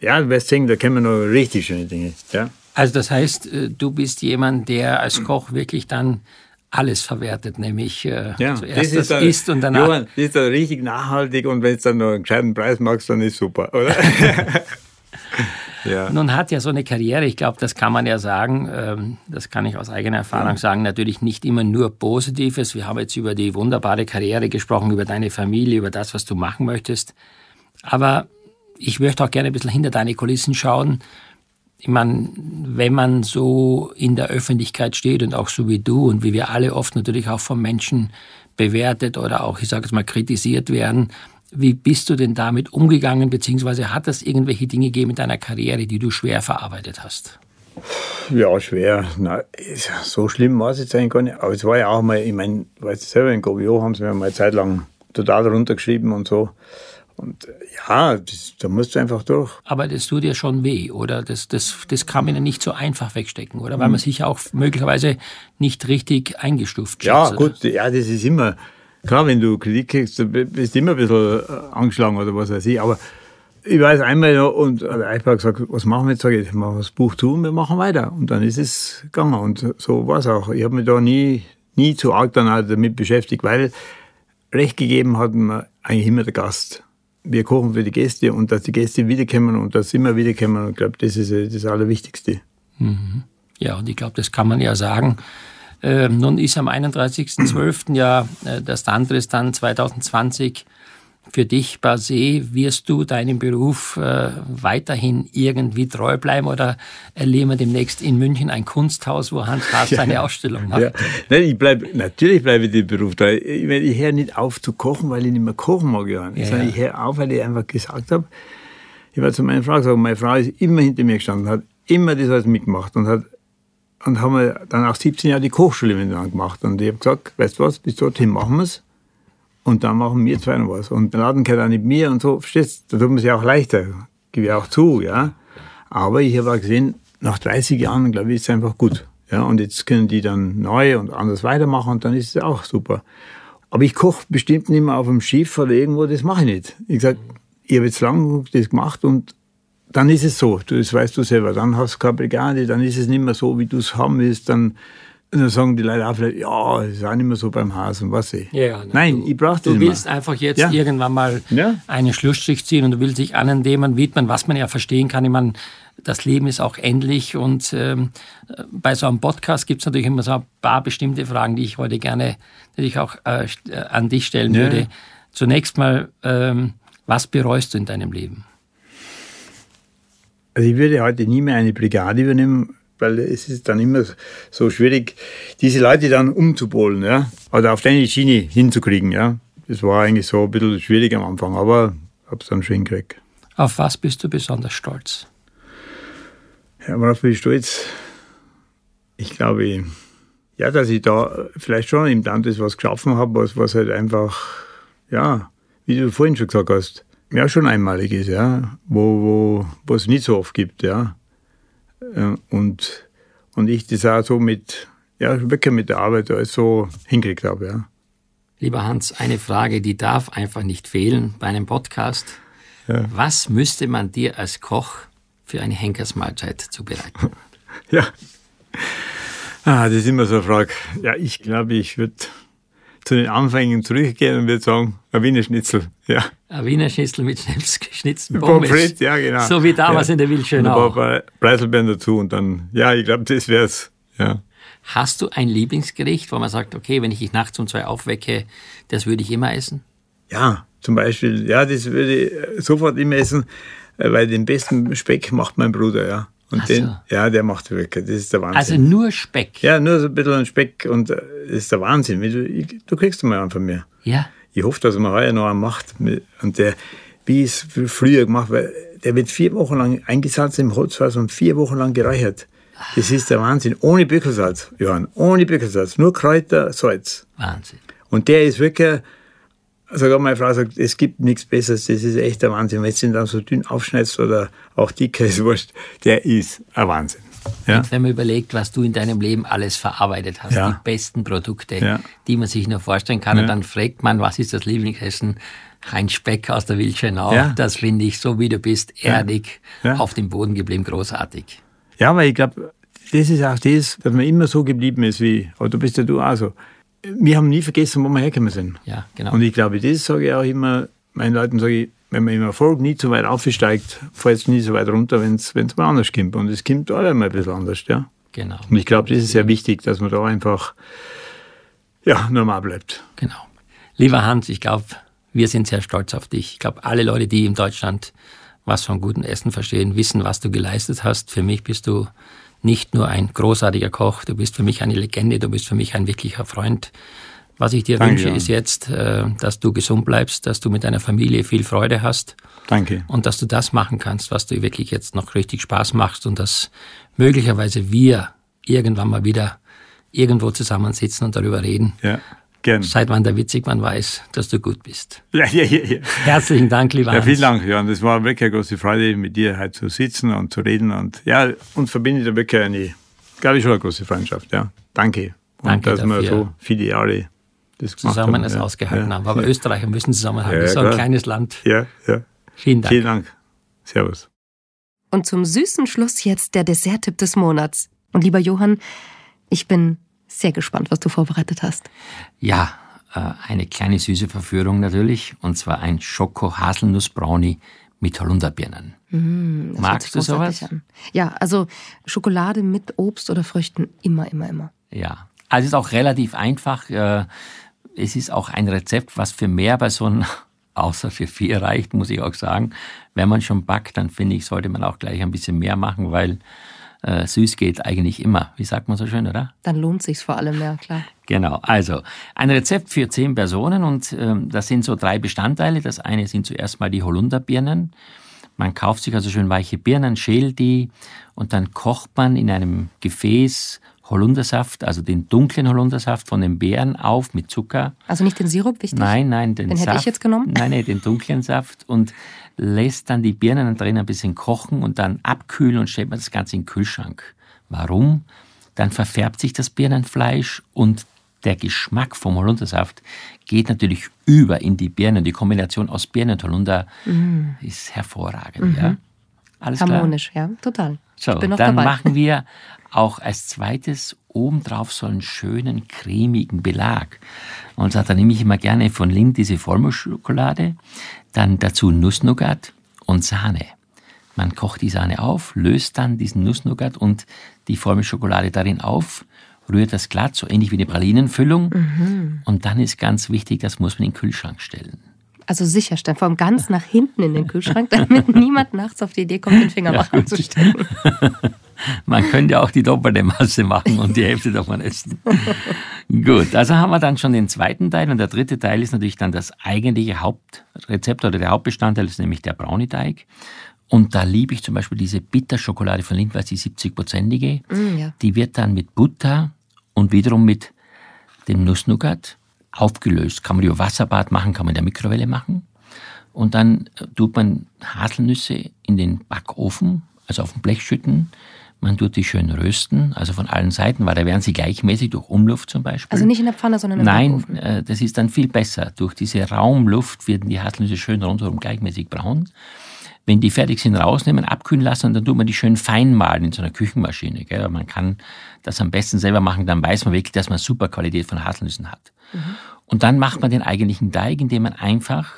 ja, du wirst sehen, da kommen noch richtig schöne Dinge, ja. Also das heißt, äh, du bist jemand, der als Koch wirklich dann alles verwertet, nämlich äh, ja, zuerst das, das isst und danach. Johann, das ist dann richtig nachhaltig und wenn du dann noch einen gescheiten Preis magst, dann ist super, oder? ja. Nun hat ja so eine Karriere, ich glaube, das kann man ja sagen, ähm, das kann ich aus eigener Erfahrung ja. sagen, natürlich nicht immer nur Positives. Wir haben jetzt über die wunderbare Karriere gesprochen, über deine Familie, über das, was du machen möchtest. Aber ich möchte auch gerne ein bisschen hinter deine Kulissen schauen ich meine, wenn man so in der Öffentlichkeit steht und auch so wie du und wie wir alle oft natürlich auch von Menschen bewertet oder auch, ich sage es mal, kritisiert werden, wie bist du denn damit umgegangen, beziehungsweise hat es irgendwelche Dinge gegeben in deiner Karriere, die du schwer verarbeitet hast? Ja, schwer. Na, so schlimm war es jetzt eigentlich gar nicht. Aber es war ja auch mal, ich meine, weißt du selber, in Gobio haben sie mir mal eine Zeit lang total runtergeschrieben und so. Und äh, ja, das, da musst du einfach durch. Aber das tut dir schon weh, oder? Das, das, das kann man ja nicht so einfach wegstecken, oder? Weil man hm. sich auch möglicherweise nicht richtig eingestuft Ja, schätzt, gut, oder? ja, das ist immer, klar, wenn du Kritik kriegst, bist du immer ein bisschen äh, angeschlagen oder was weiß ich, aber ich weiß einmal noch, und der Eichberg gesagt, was machen wir jetzt? Sag ich, machen wir das Buch zu und wir machen weiter. Und dann ist es gegangen. Und so war es auch. Ich habe mich da nie, nie zu arg dann damit beschäftigt, weil recht gegeben hat mir eigentlich immer der Gast. Wir kochen für die Gäste und dass die Gäste wiederkommen und dass sie immer wiederkommen. Ich glaube, das ist das Allerwichtigste. Mhm. Ja, und ich glaube, das kann man ja sagen. Äh, nun ist am 31.12. ja äh, das dann 2020 für dich basé. Wirst du deinem Beruf äh, weiterhin irgendwie treu bleiben oder erleben wir demnächst in München ein Kunsthaus, wo Hans Haas seine ja, Ausstellung macht? Ja. Nein, ich bleib, natürlich bleibe ich dem Beruf treu. Ich, ich höre nicht auf zu kochen, weil ich nicht mehr kochen mag, Johann. Ja. Ich höre auf, weil ich einfach gesagt habe, ich war zu meiner Frau gesagt, meine Frau ist immer hinter mir gestanden, hat immer das alles mitgemacht und hat und haben wir dann auch 17 Jahre die Kochschule miteinander gemacht. Und ich habe gesagt, weißt du was, bis dorthin machen wir es. Und dann machen wir zwei noch was. Und Laden gehört auch nicht mir und so, verstehst? Da tut man sich auch leichter. Gebe ich auch zu, ja. Aber ich habe auch gesehen, nach 30 Jahren, glaube ich, ist es einfach gut. Ja, und jetzt können die dann neu und anders weitermachen und dann ist es auch super. Aber ich koche bestimmt nicht mehr auf dem Schiff oder irgendwo, das mache ich nicht. Ich sage, ich habe jetzt lange das gemacht und dann ist es so, das weißt du selber, dann hast du keine Brigade, dann ist es nicht mehr so, wie du es haben willst, dann, dann sagen die Leute auch vielleicht, ja, es ist auch nicht mehr so beim Hasen, was ich. Ja, ja, nein, du, ich brauche das Du willst mehr. einfach jetzt ja. irgendwann mal einen Schlussstrich ziehen und du willst dich anderen Themen widmen, was man ja verstehen kann. Ich meine, das Leben ist auch endlich und ähm, bei so einem Podcast gibt es natürlich immer so ein paar bestimmte Fragen, die ich heute gerne natürlich auch äh, an dich stellen würde. Zunächst mal, ähm, was bereust du in deinem Leben? Also ich würde heute nie mehr eine Brigade übernehmen, weil es ist dann immer so schwierig, diese Leute dann umzupolen, ja, oder auf deine Schiene hinzukriegen, ja. Das war eigentlich so ein bisschen schwierig am Anfang, aber habe es dann schon hingekriegt. Auf was bist du besonders stolz? Ja, worauf bin ich stolz? Ich glaube, ja, dass ich da vielleicht schon im Dantes was geschaffen habe, was, was halt einfach, ja, wie du vorhin schon gesagt hast, ja schon einmalig ist, ja, wo, wo, es nicht so oft gibt, ja. Äh, und, und ich das auch so mit, ja, wirklich mit der Arbeit so hingekriegt habe, ja. Lieber Hans, eine Frage, die darf einfach nicht fehlen bei einem Podcast. Ja. Was müsste man dir als Koch für eine Henkersmahlzeit zubereiten? ja. Ah, das ist immer so eine Frage. Ja, ich glaube, ich würde zu den Anfängen zurückgehen und würde sagen, ein Wiener Schnitzel. Ja. Ein Wiener Schnitzel mit geschnitzten Pommes. Pommes ja, genau. So wie damals ja. in der Wildschönau. Ein paar Preiselbeeren dazu und dann, ja, ich glaube, das wäre es. Ja. Hast du ein Lieblingsgericht, wo man sagt, okay, wenn ich dich nachts um zwei aufwecke, das würde ich immer essen? Ja, zum Beispiel, ja, das würde ich sofort immer essen, äh, weil den besten Speck macht mein Bruder, ja. Und den, so. ja, der macht wirklich, das ist der Wahnsinn. Also nur Speck? Ja, nur so ein bisschen Speck und äh, das ist der Wahnsinn. Du, du kriegst mal einen von mir. Ja. Ich hoffe, dass man heuer noch einen macht. Und der, wie es früher gemacht weil der wird vier Wochen lang eingesalzt im Holzfass und vier Wochen lang geräuchert. Das ist der Wahnsinn. Ohne Böckelsalz, Johann. Ohne Böckelsalz. Nur Kräuter, Salz. Wahnsinn. Und der ist wirklich, sogar meine Frau sagt, es gibt nichts Besseres, das ist echt der Wahnsinn. Wenn du ihn dann so dünn aufschneidest oder auch dicker, ist wurscht, der ist ein Wahnsinn. Ja. Wenn man überlegt, was du in deinem Leben alles verarbeitet hast, ja. die besten Produkte, ja. die man sich nur vorstellen kann, und dann fragt man, was ist das Lieblingsessen? Heinz Speck aus der Wildschönau, das finde ich, so wie du bist, erdig, auf dem Boden geblieben, großartig. Ja, weil ich glaube, das ist auch das, dass man immer so geblieben ist wie, aber du bist ja du auch so. Wir haben nie vergessen, wo wir hergekommen sind. Ja, genau. Und ich glaube, das sage ich auch immer meinen Leuten, sage ich, wenn man im Erfolg nie zu weit aufsteigt, fällt es nie so weit runter, wenn es mal anders kommt. Und es kommt alle mal ein bisschen anders, ja. Genau. Und ich glaube, das ist sehr wichtig, dass man da einfach ja, normal bleibt. Genau. Lieber Hans, ich glaube, wir sind sehr stolz auf dich. Ich glaube, alle Leute, die in Deutschland was von gutem Essen verstehen, wissen, was du geleistet hast. Für mich bist du nicht nur ein großartiger Koch, du bist für mich eine Legende, du bist für mich ein wirklicher Freund. Was ich dir Danke, wünsche, ist jetzt, äh, dass du gesund bleibst, dass du mit deiner Familie viel Freude hast. Danke. Und dass du das machen kannst, was du wirklich jetzt noch richtig Spaß machst und dass möglicherweise wir irgendwann mal wieder irgendwo zusammensitzen und darüber reden. Ja. Gern. Seit wann der witzig man weiß, dass du gut bist. Ja, ja, ja, ja. Herzlichen Dank, lieber Ja, vielen Dank, Jan. Das war wirklich eine große Freude, mit dir heute zu sitzen und zu reden. Und ja, uns verbindet ja wirklich eine, glaube ich, schon eine große Freundschaft. Ja. Danke. Und Danke dass dafür. wir so viele Jahre das zusammen haben, es ja. ausgehalten ja. haben. Aber ja. Österreicher müssen zusammenhalten. Ja, das ist so ein kleines Land. Ja, ja. Vielen Dank. Vielen Dank. Servus. Und zum süßen Schluss jetzt der Desserttipp des Monats. Und lieber Johann, ich bin sehr gespannt, was du vorbereitet hast. Ja, äh, eine kleine süße Verführung natürlich, und zwar ein Schoko-Haselnuss-Brownie mit Holunderbirnen. Mm, Magst du sowas? An. Ja, also Schokolade mit Obst oder Früchten immer, immer, immer. Ja, also es ist auch relativ einfach. äh, Es ist auch ein Rezept, was für mehr Personen außer für vier reicht, muss ich auch sagen. Wenn man schon backt, dann finde ich, sollte man auch gleich ein bisschen mehr machen, weil äh, süß geht eigentlich immer. Wie sagt man so schön, oder? Dann lohnt sich's vor allem, ja, klar. Genau, also ein Rezept für zehn Personen und ähm, das sind so drei Bestandteile. Das eine sind zuerst mal die Holunderbirnen. Man kauft sich also schön weiche Birnen, schält die und dann kocht man in einem Gefäß Holundersaft, also den dunklen Holundersaft von den Beeren auf mit Zucker. Also nicht den Sirup, wichtig? Nein, nein, den, Den hätte Saft. ich jetzt genommen? Nein, nein, den dunklen Saft und lässt dann die Birnen drin ein bisschen kochen und dann abkühlen und stellt man das Ganze in den Kühlschrank. Warum? Dann verfärbt sich das Birnenfleisch und der Geschmack vom Holundersaft geht natürlich über in die Birnen. Die Kombination aus Birnen und Holunder ist hervorragend. Ja? Alles klar? Mhm. Harmonisch, ja, total. So, ich bin noch dann dabei. machen wir auch als zweites obendrauf so einen schönen cremigen Belag. Und da nehme ich immer gerne von Lind diese Vollmilchschokolade, dann dazu Nussnougat und Sahne. Man kocht die Sahne auf, löst dann diesen Nussnougat und die Vollmilchschokolade darin auf, rührt das glatt, so ähnlich wie eine Pralinenfüllung. Mhm. Und dann ist ganz wichtig, das muss man in den Kühlschrank stellen. Also sicherstellen, vor allem ganz nach hinten in den Kühlschrank, damit niemand nachts auf die Idee kommt, den Finger Ja, anzustecken. Man könnte auch die doppelte Masse machen und die Hälfte davon essen. Gut, also haben wir dann schon den zweiten Teil und der dritte Teil ist natürlich dann das eigentliche Hauptrezept oder der Hauptbestandteil ist nämlich der Brownie-Teig. Und da liebe ich zum Beispiel diese Bitterschokolade von Lindt, weil die 70-prozentige. Mm, ja. Die wird dann mit Butter und wiederum mit dem Nussnougat aufgelöst. Kann man über Wasserbad machen, kann man in der Mikrowelle machen. Und dann äh, tut man Haselnüsse in den Backofen, also auf dem Blech schütten. Man tut die schön rösten, also von allen Seiten, weil da werden sie gleichmäßig durch Umluft zum Beispiel. Also nicht in der Pfanne, sondern im Nein, Backofen. äh, das ist dann viel besser. Durch diese Raumluft werden die Haselnüsse schön rundherum gleichmäßig braun. Wenn die fertig sind, rausnehmen, abkühlen lassen und dann tut man die schön fein mahlen in so einer Küchenmaschine. Gell? Man kann das am besten selber machen, dann weiß man wirklich, dass man super Qualität von Haselnüssen hat. Und dann macht man den eigentlichen Teig, indem man einfach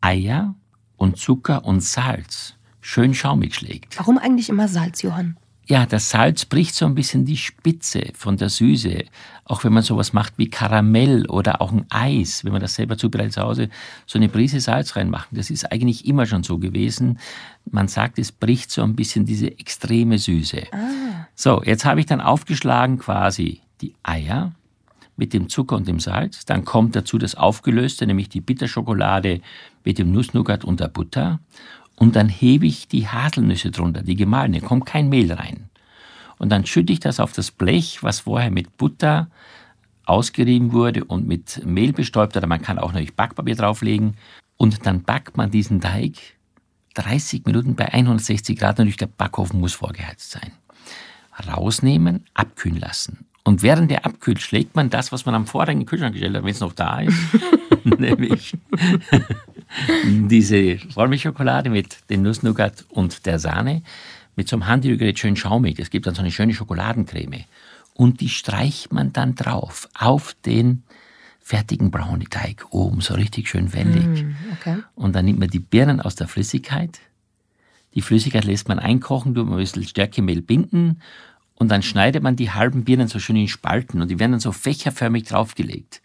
Eier und Zucker und Salz schön schaumig schlägt. Warum eigentlich immer Salz, Johann? Ja, das Salz bricht so ein bisschen die Spitze von der Süße. Auch wenn man sowas macht wie Karamell oder auch ein Eis, wenn man das selber zubereitet zu Hause, so eine Prise Salz reinmachen. Das ist eigentlich immer schon so gewesen. Man sagt, es bricht so ein bisschen diese extreme Süße. So, jetzt habe ich dann aufgeschlagen quasi die Eier mit dem Zucker und dem Salz. Dann kommt dazu das Aufgelöste, nämlich die Bitterschokolade mit dem Nussnougat und der Butter. Und dann hebe ich die Haselnüsse drunter, die gemahlene, kommt kein Mehl rein. Und dann schütte ich das auf das Blech, was vorher mit Butter ausgerieben wurde und mit Mehl bestäubt oder man kann auch natürlich Backpapier drauflegen. Und dann backt man diesen Teig 30 Minuten bei 160 Grad. Natürlich, der Backofen muss vorgeheizt sein. Rausnehmen, abkühlen lassen. Und während der abkühlt, schlägt man das, was man am vorigen Kühlschrank gestellt hat, wenn es noch da ist, nämlich diese Vollmilchschokolade mit dem Nussnougat und der Sahne, mit so einem Handrührgerät schön schaumig. Das gibt dann so eine schöne Schokoladencreme. Und die streicht man dann drauf auf den fertigen Brownie-Teig oben, so richtig schön wendig. Okay. Und dann nimmt man die Birnen aus der Flüssigkeit. Die Flüssigkeit lässt man einkochen, tut man ein bisschen Stärkemehl binden und dann schneidet man die halben Birnen so schön in Spalten und die werden dann so fächerförmig draufgelegt.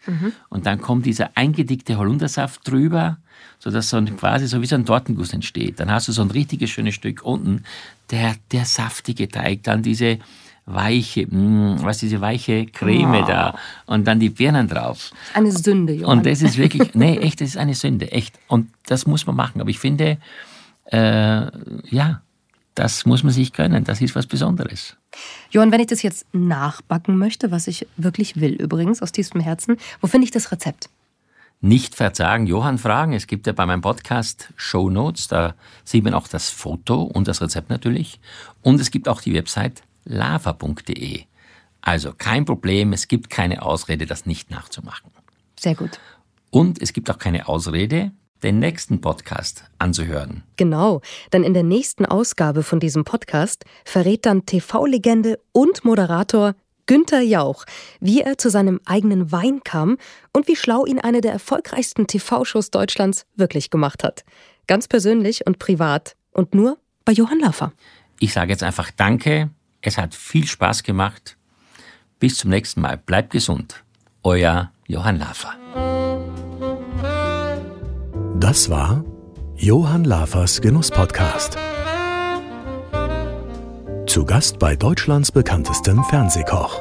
Und dann kommt dieser eingedickte Holundersaft drüber, sodass so ein, quasi so wie so ein Tortenguss entsteht. Dann hast du so ein richtiges schönes Stück unten, der, der saftige Teig, dann diese weiche, mh, was diese weiche Creme da und dann die Birnen drauf. Eine Sünde, Johann. Und das ist wirklich, nee, echt, das ist eine Sünde, echt. Und das muss man machen. Aber ich finde, äh, ja, das muss man sich gönnen. Das ist was Besonderes. Johann, wenn ich das jetzt nachbacken möchte, was ich wirklich will übrigens, aus tiefstem Herzen, wo finde ich das Rezept? Nicht verzagen, Johann fragen. Es gibt ja bei meinem Podcast Show Notes, da sieht man auch das Foto und das Rezept natürlich. Und es gibt auch die Website lava.de. Also kein Problem, es gibt keine Ausrede, das nicht nachzumachen. Sehr gut. Und es gibt auch keine Ausrede, den nächsten Podcast anzuhören. Genau, denn in der nächsten Ausgabe von diesem Podcast verrät dann TV-Legende und Moderator Günther Jauch, wie er zu seinem eigenen Wein kam und wie schlau ihn eine der erfolgreichsten TV-Shows Deutschlands wirklich gemacht hat. Ganz persönlich und privat und nur bei Johann Laffer. Ich sage jetzt einfach Danke, es hat viel Spaß gemacht. Bis zum nächsten Mal. Bleibt gesund. Euer Johann Laffer. Das war Johann Lafers Genuss-Podcast. Zu Gast bei Deutschlands bekanntestem Fernsehkoch.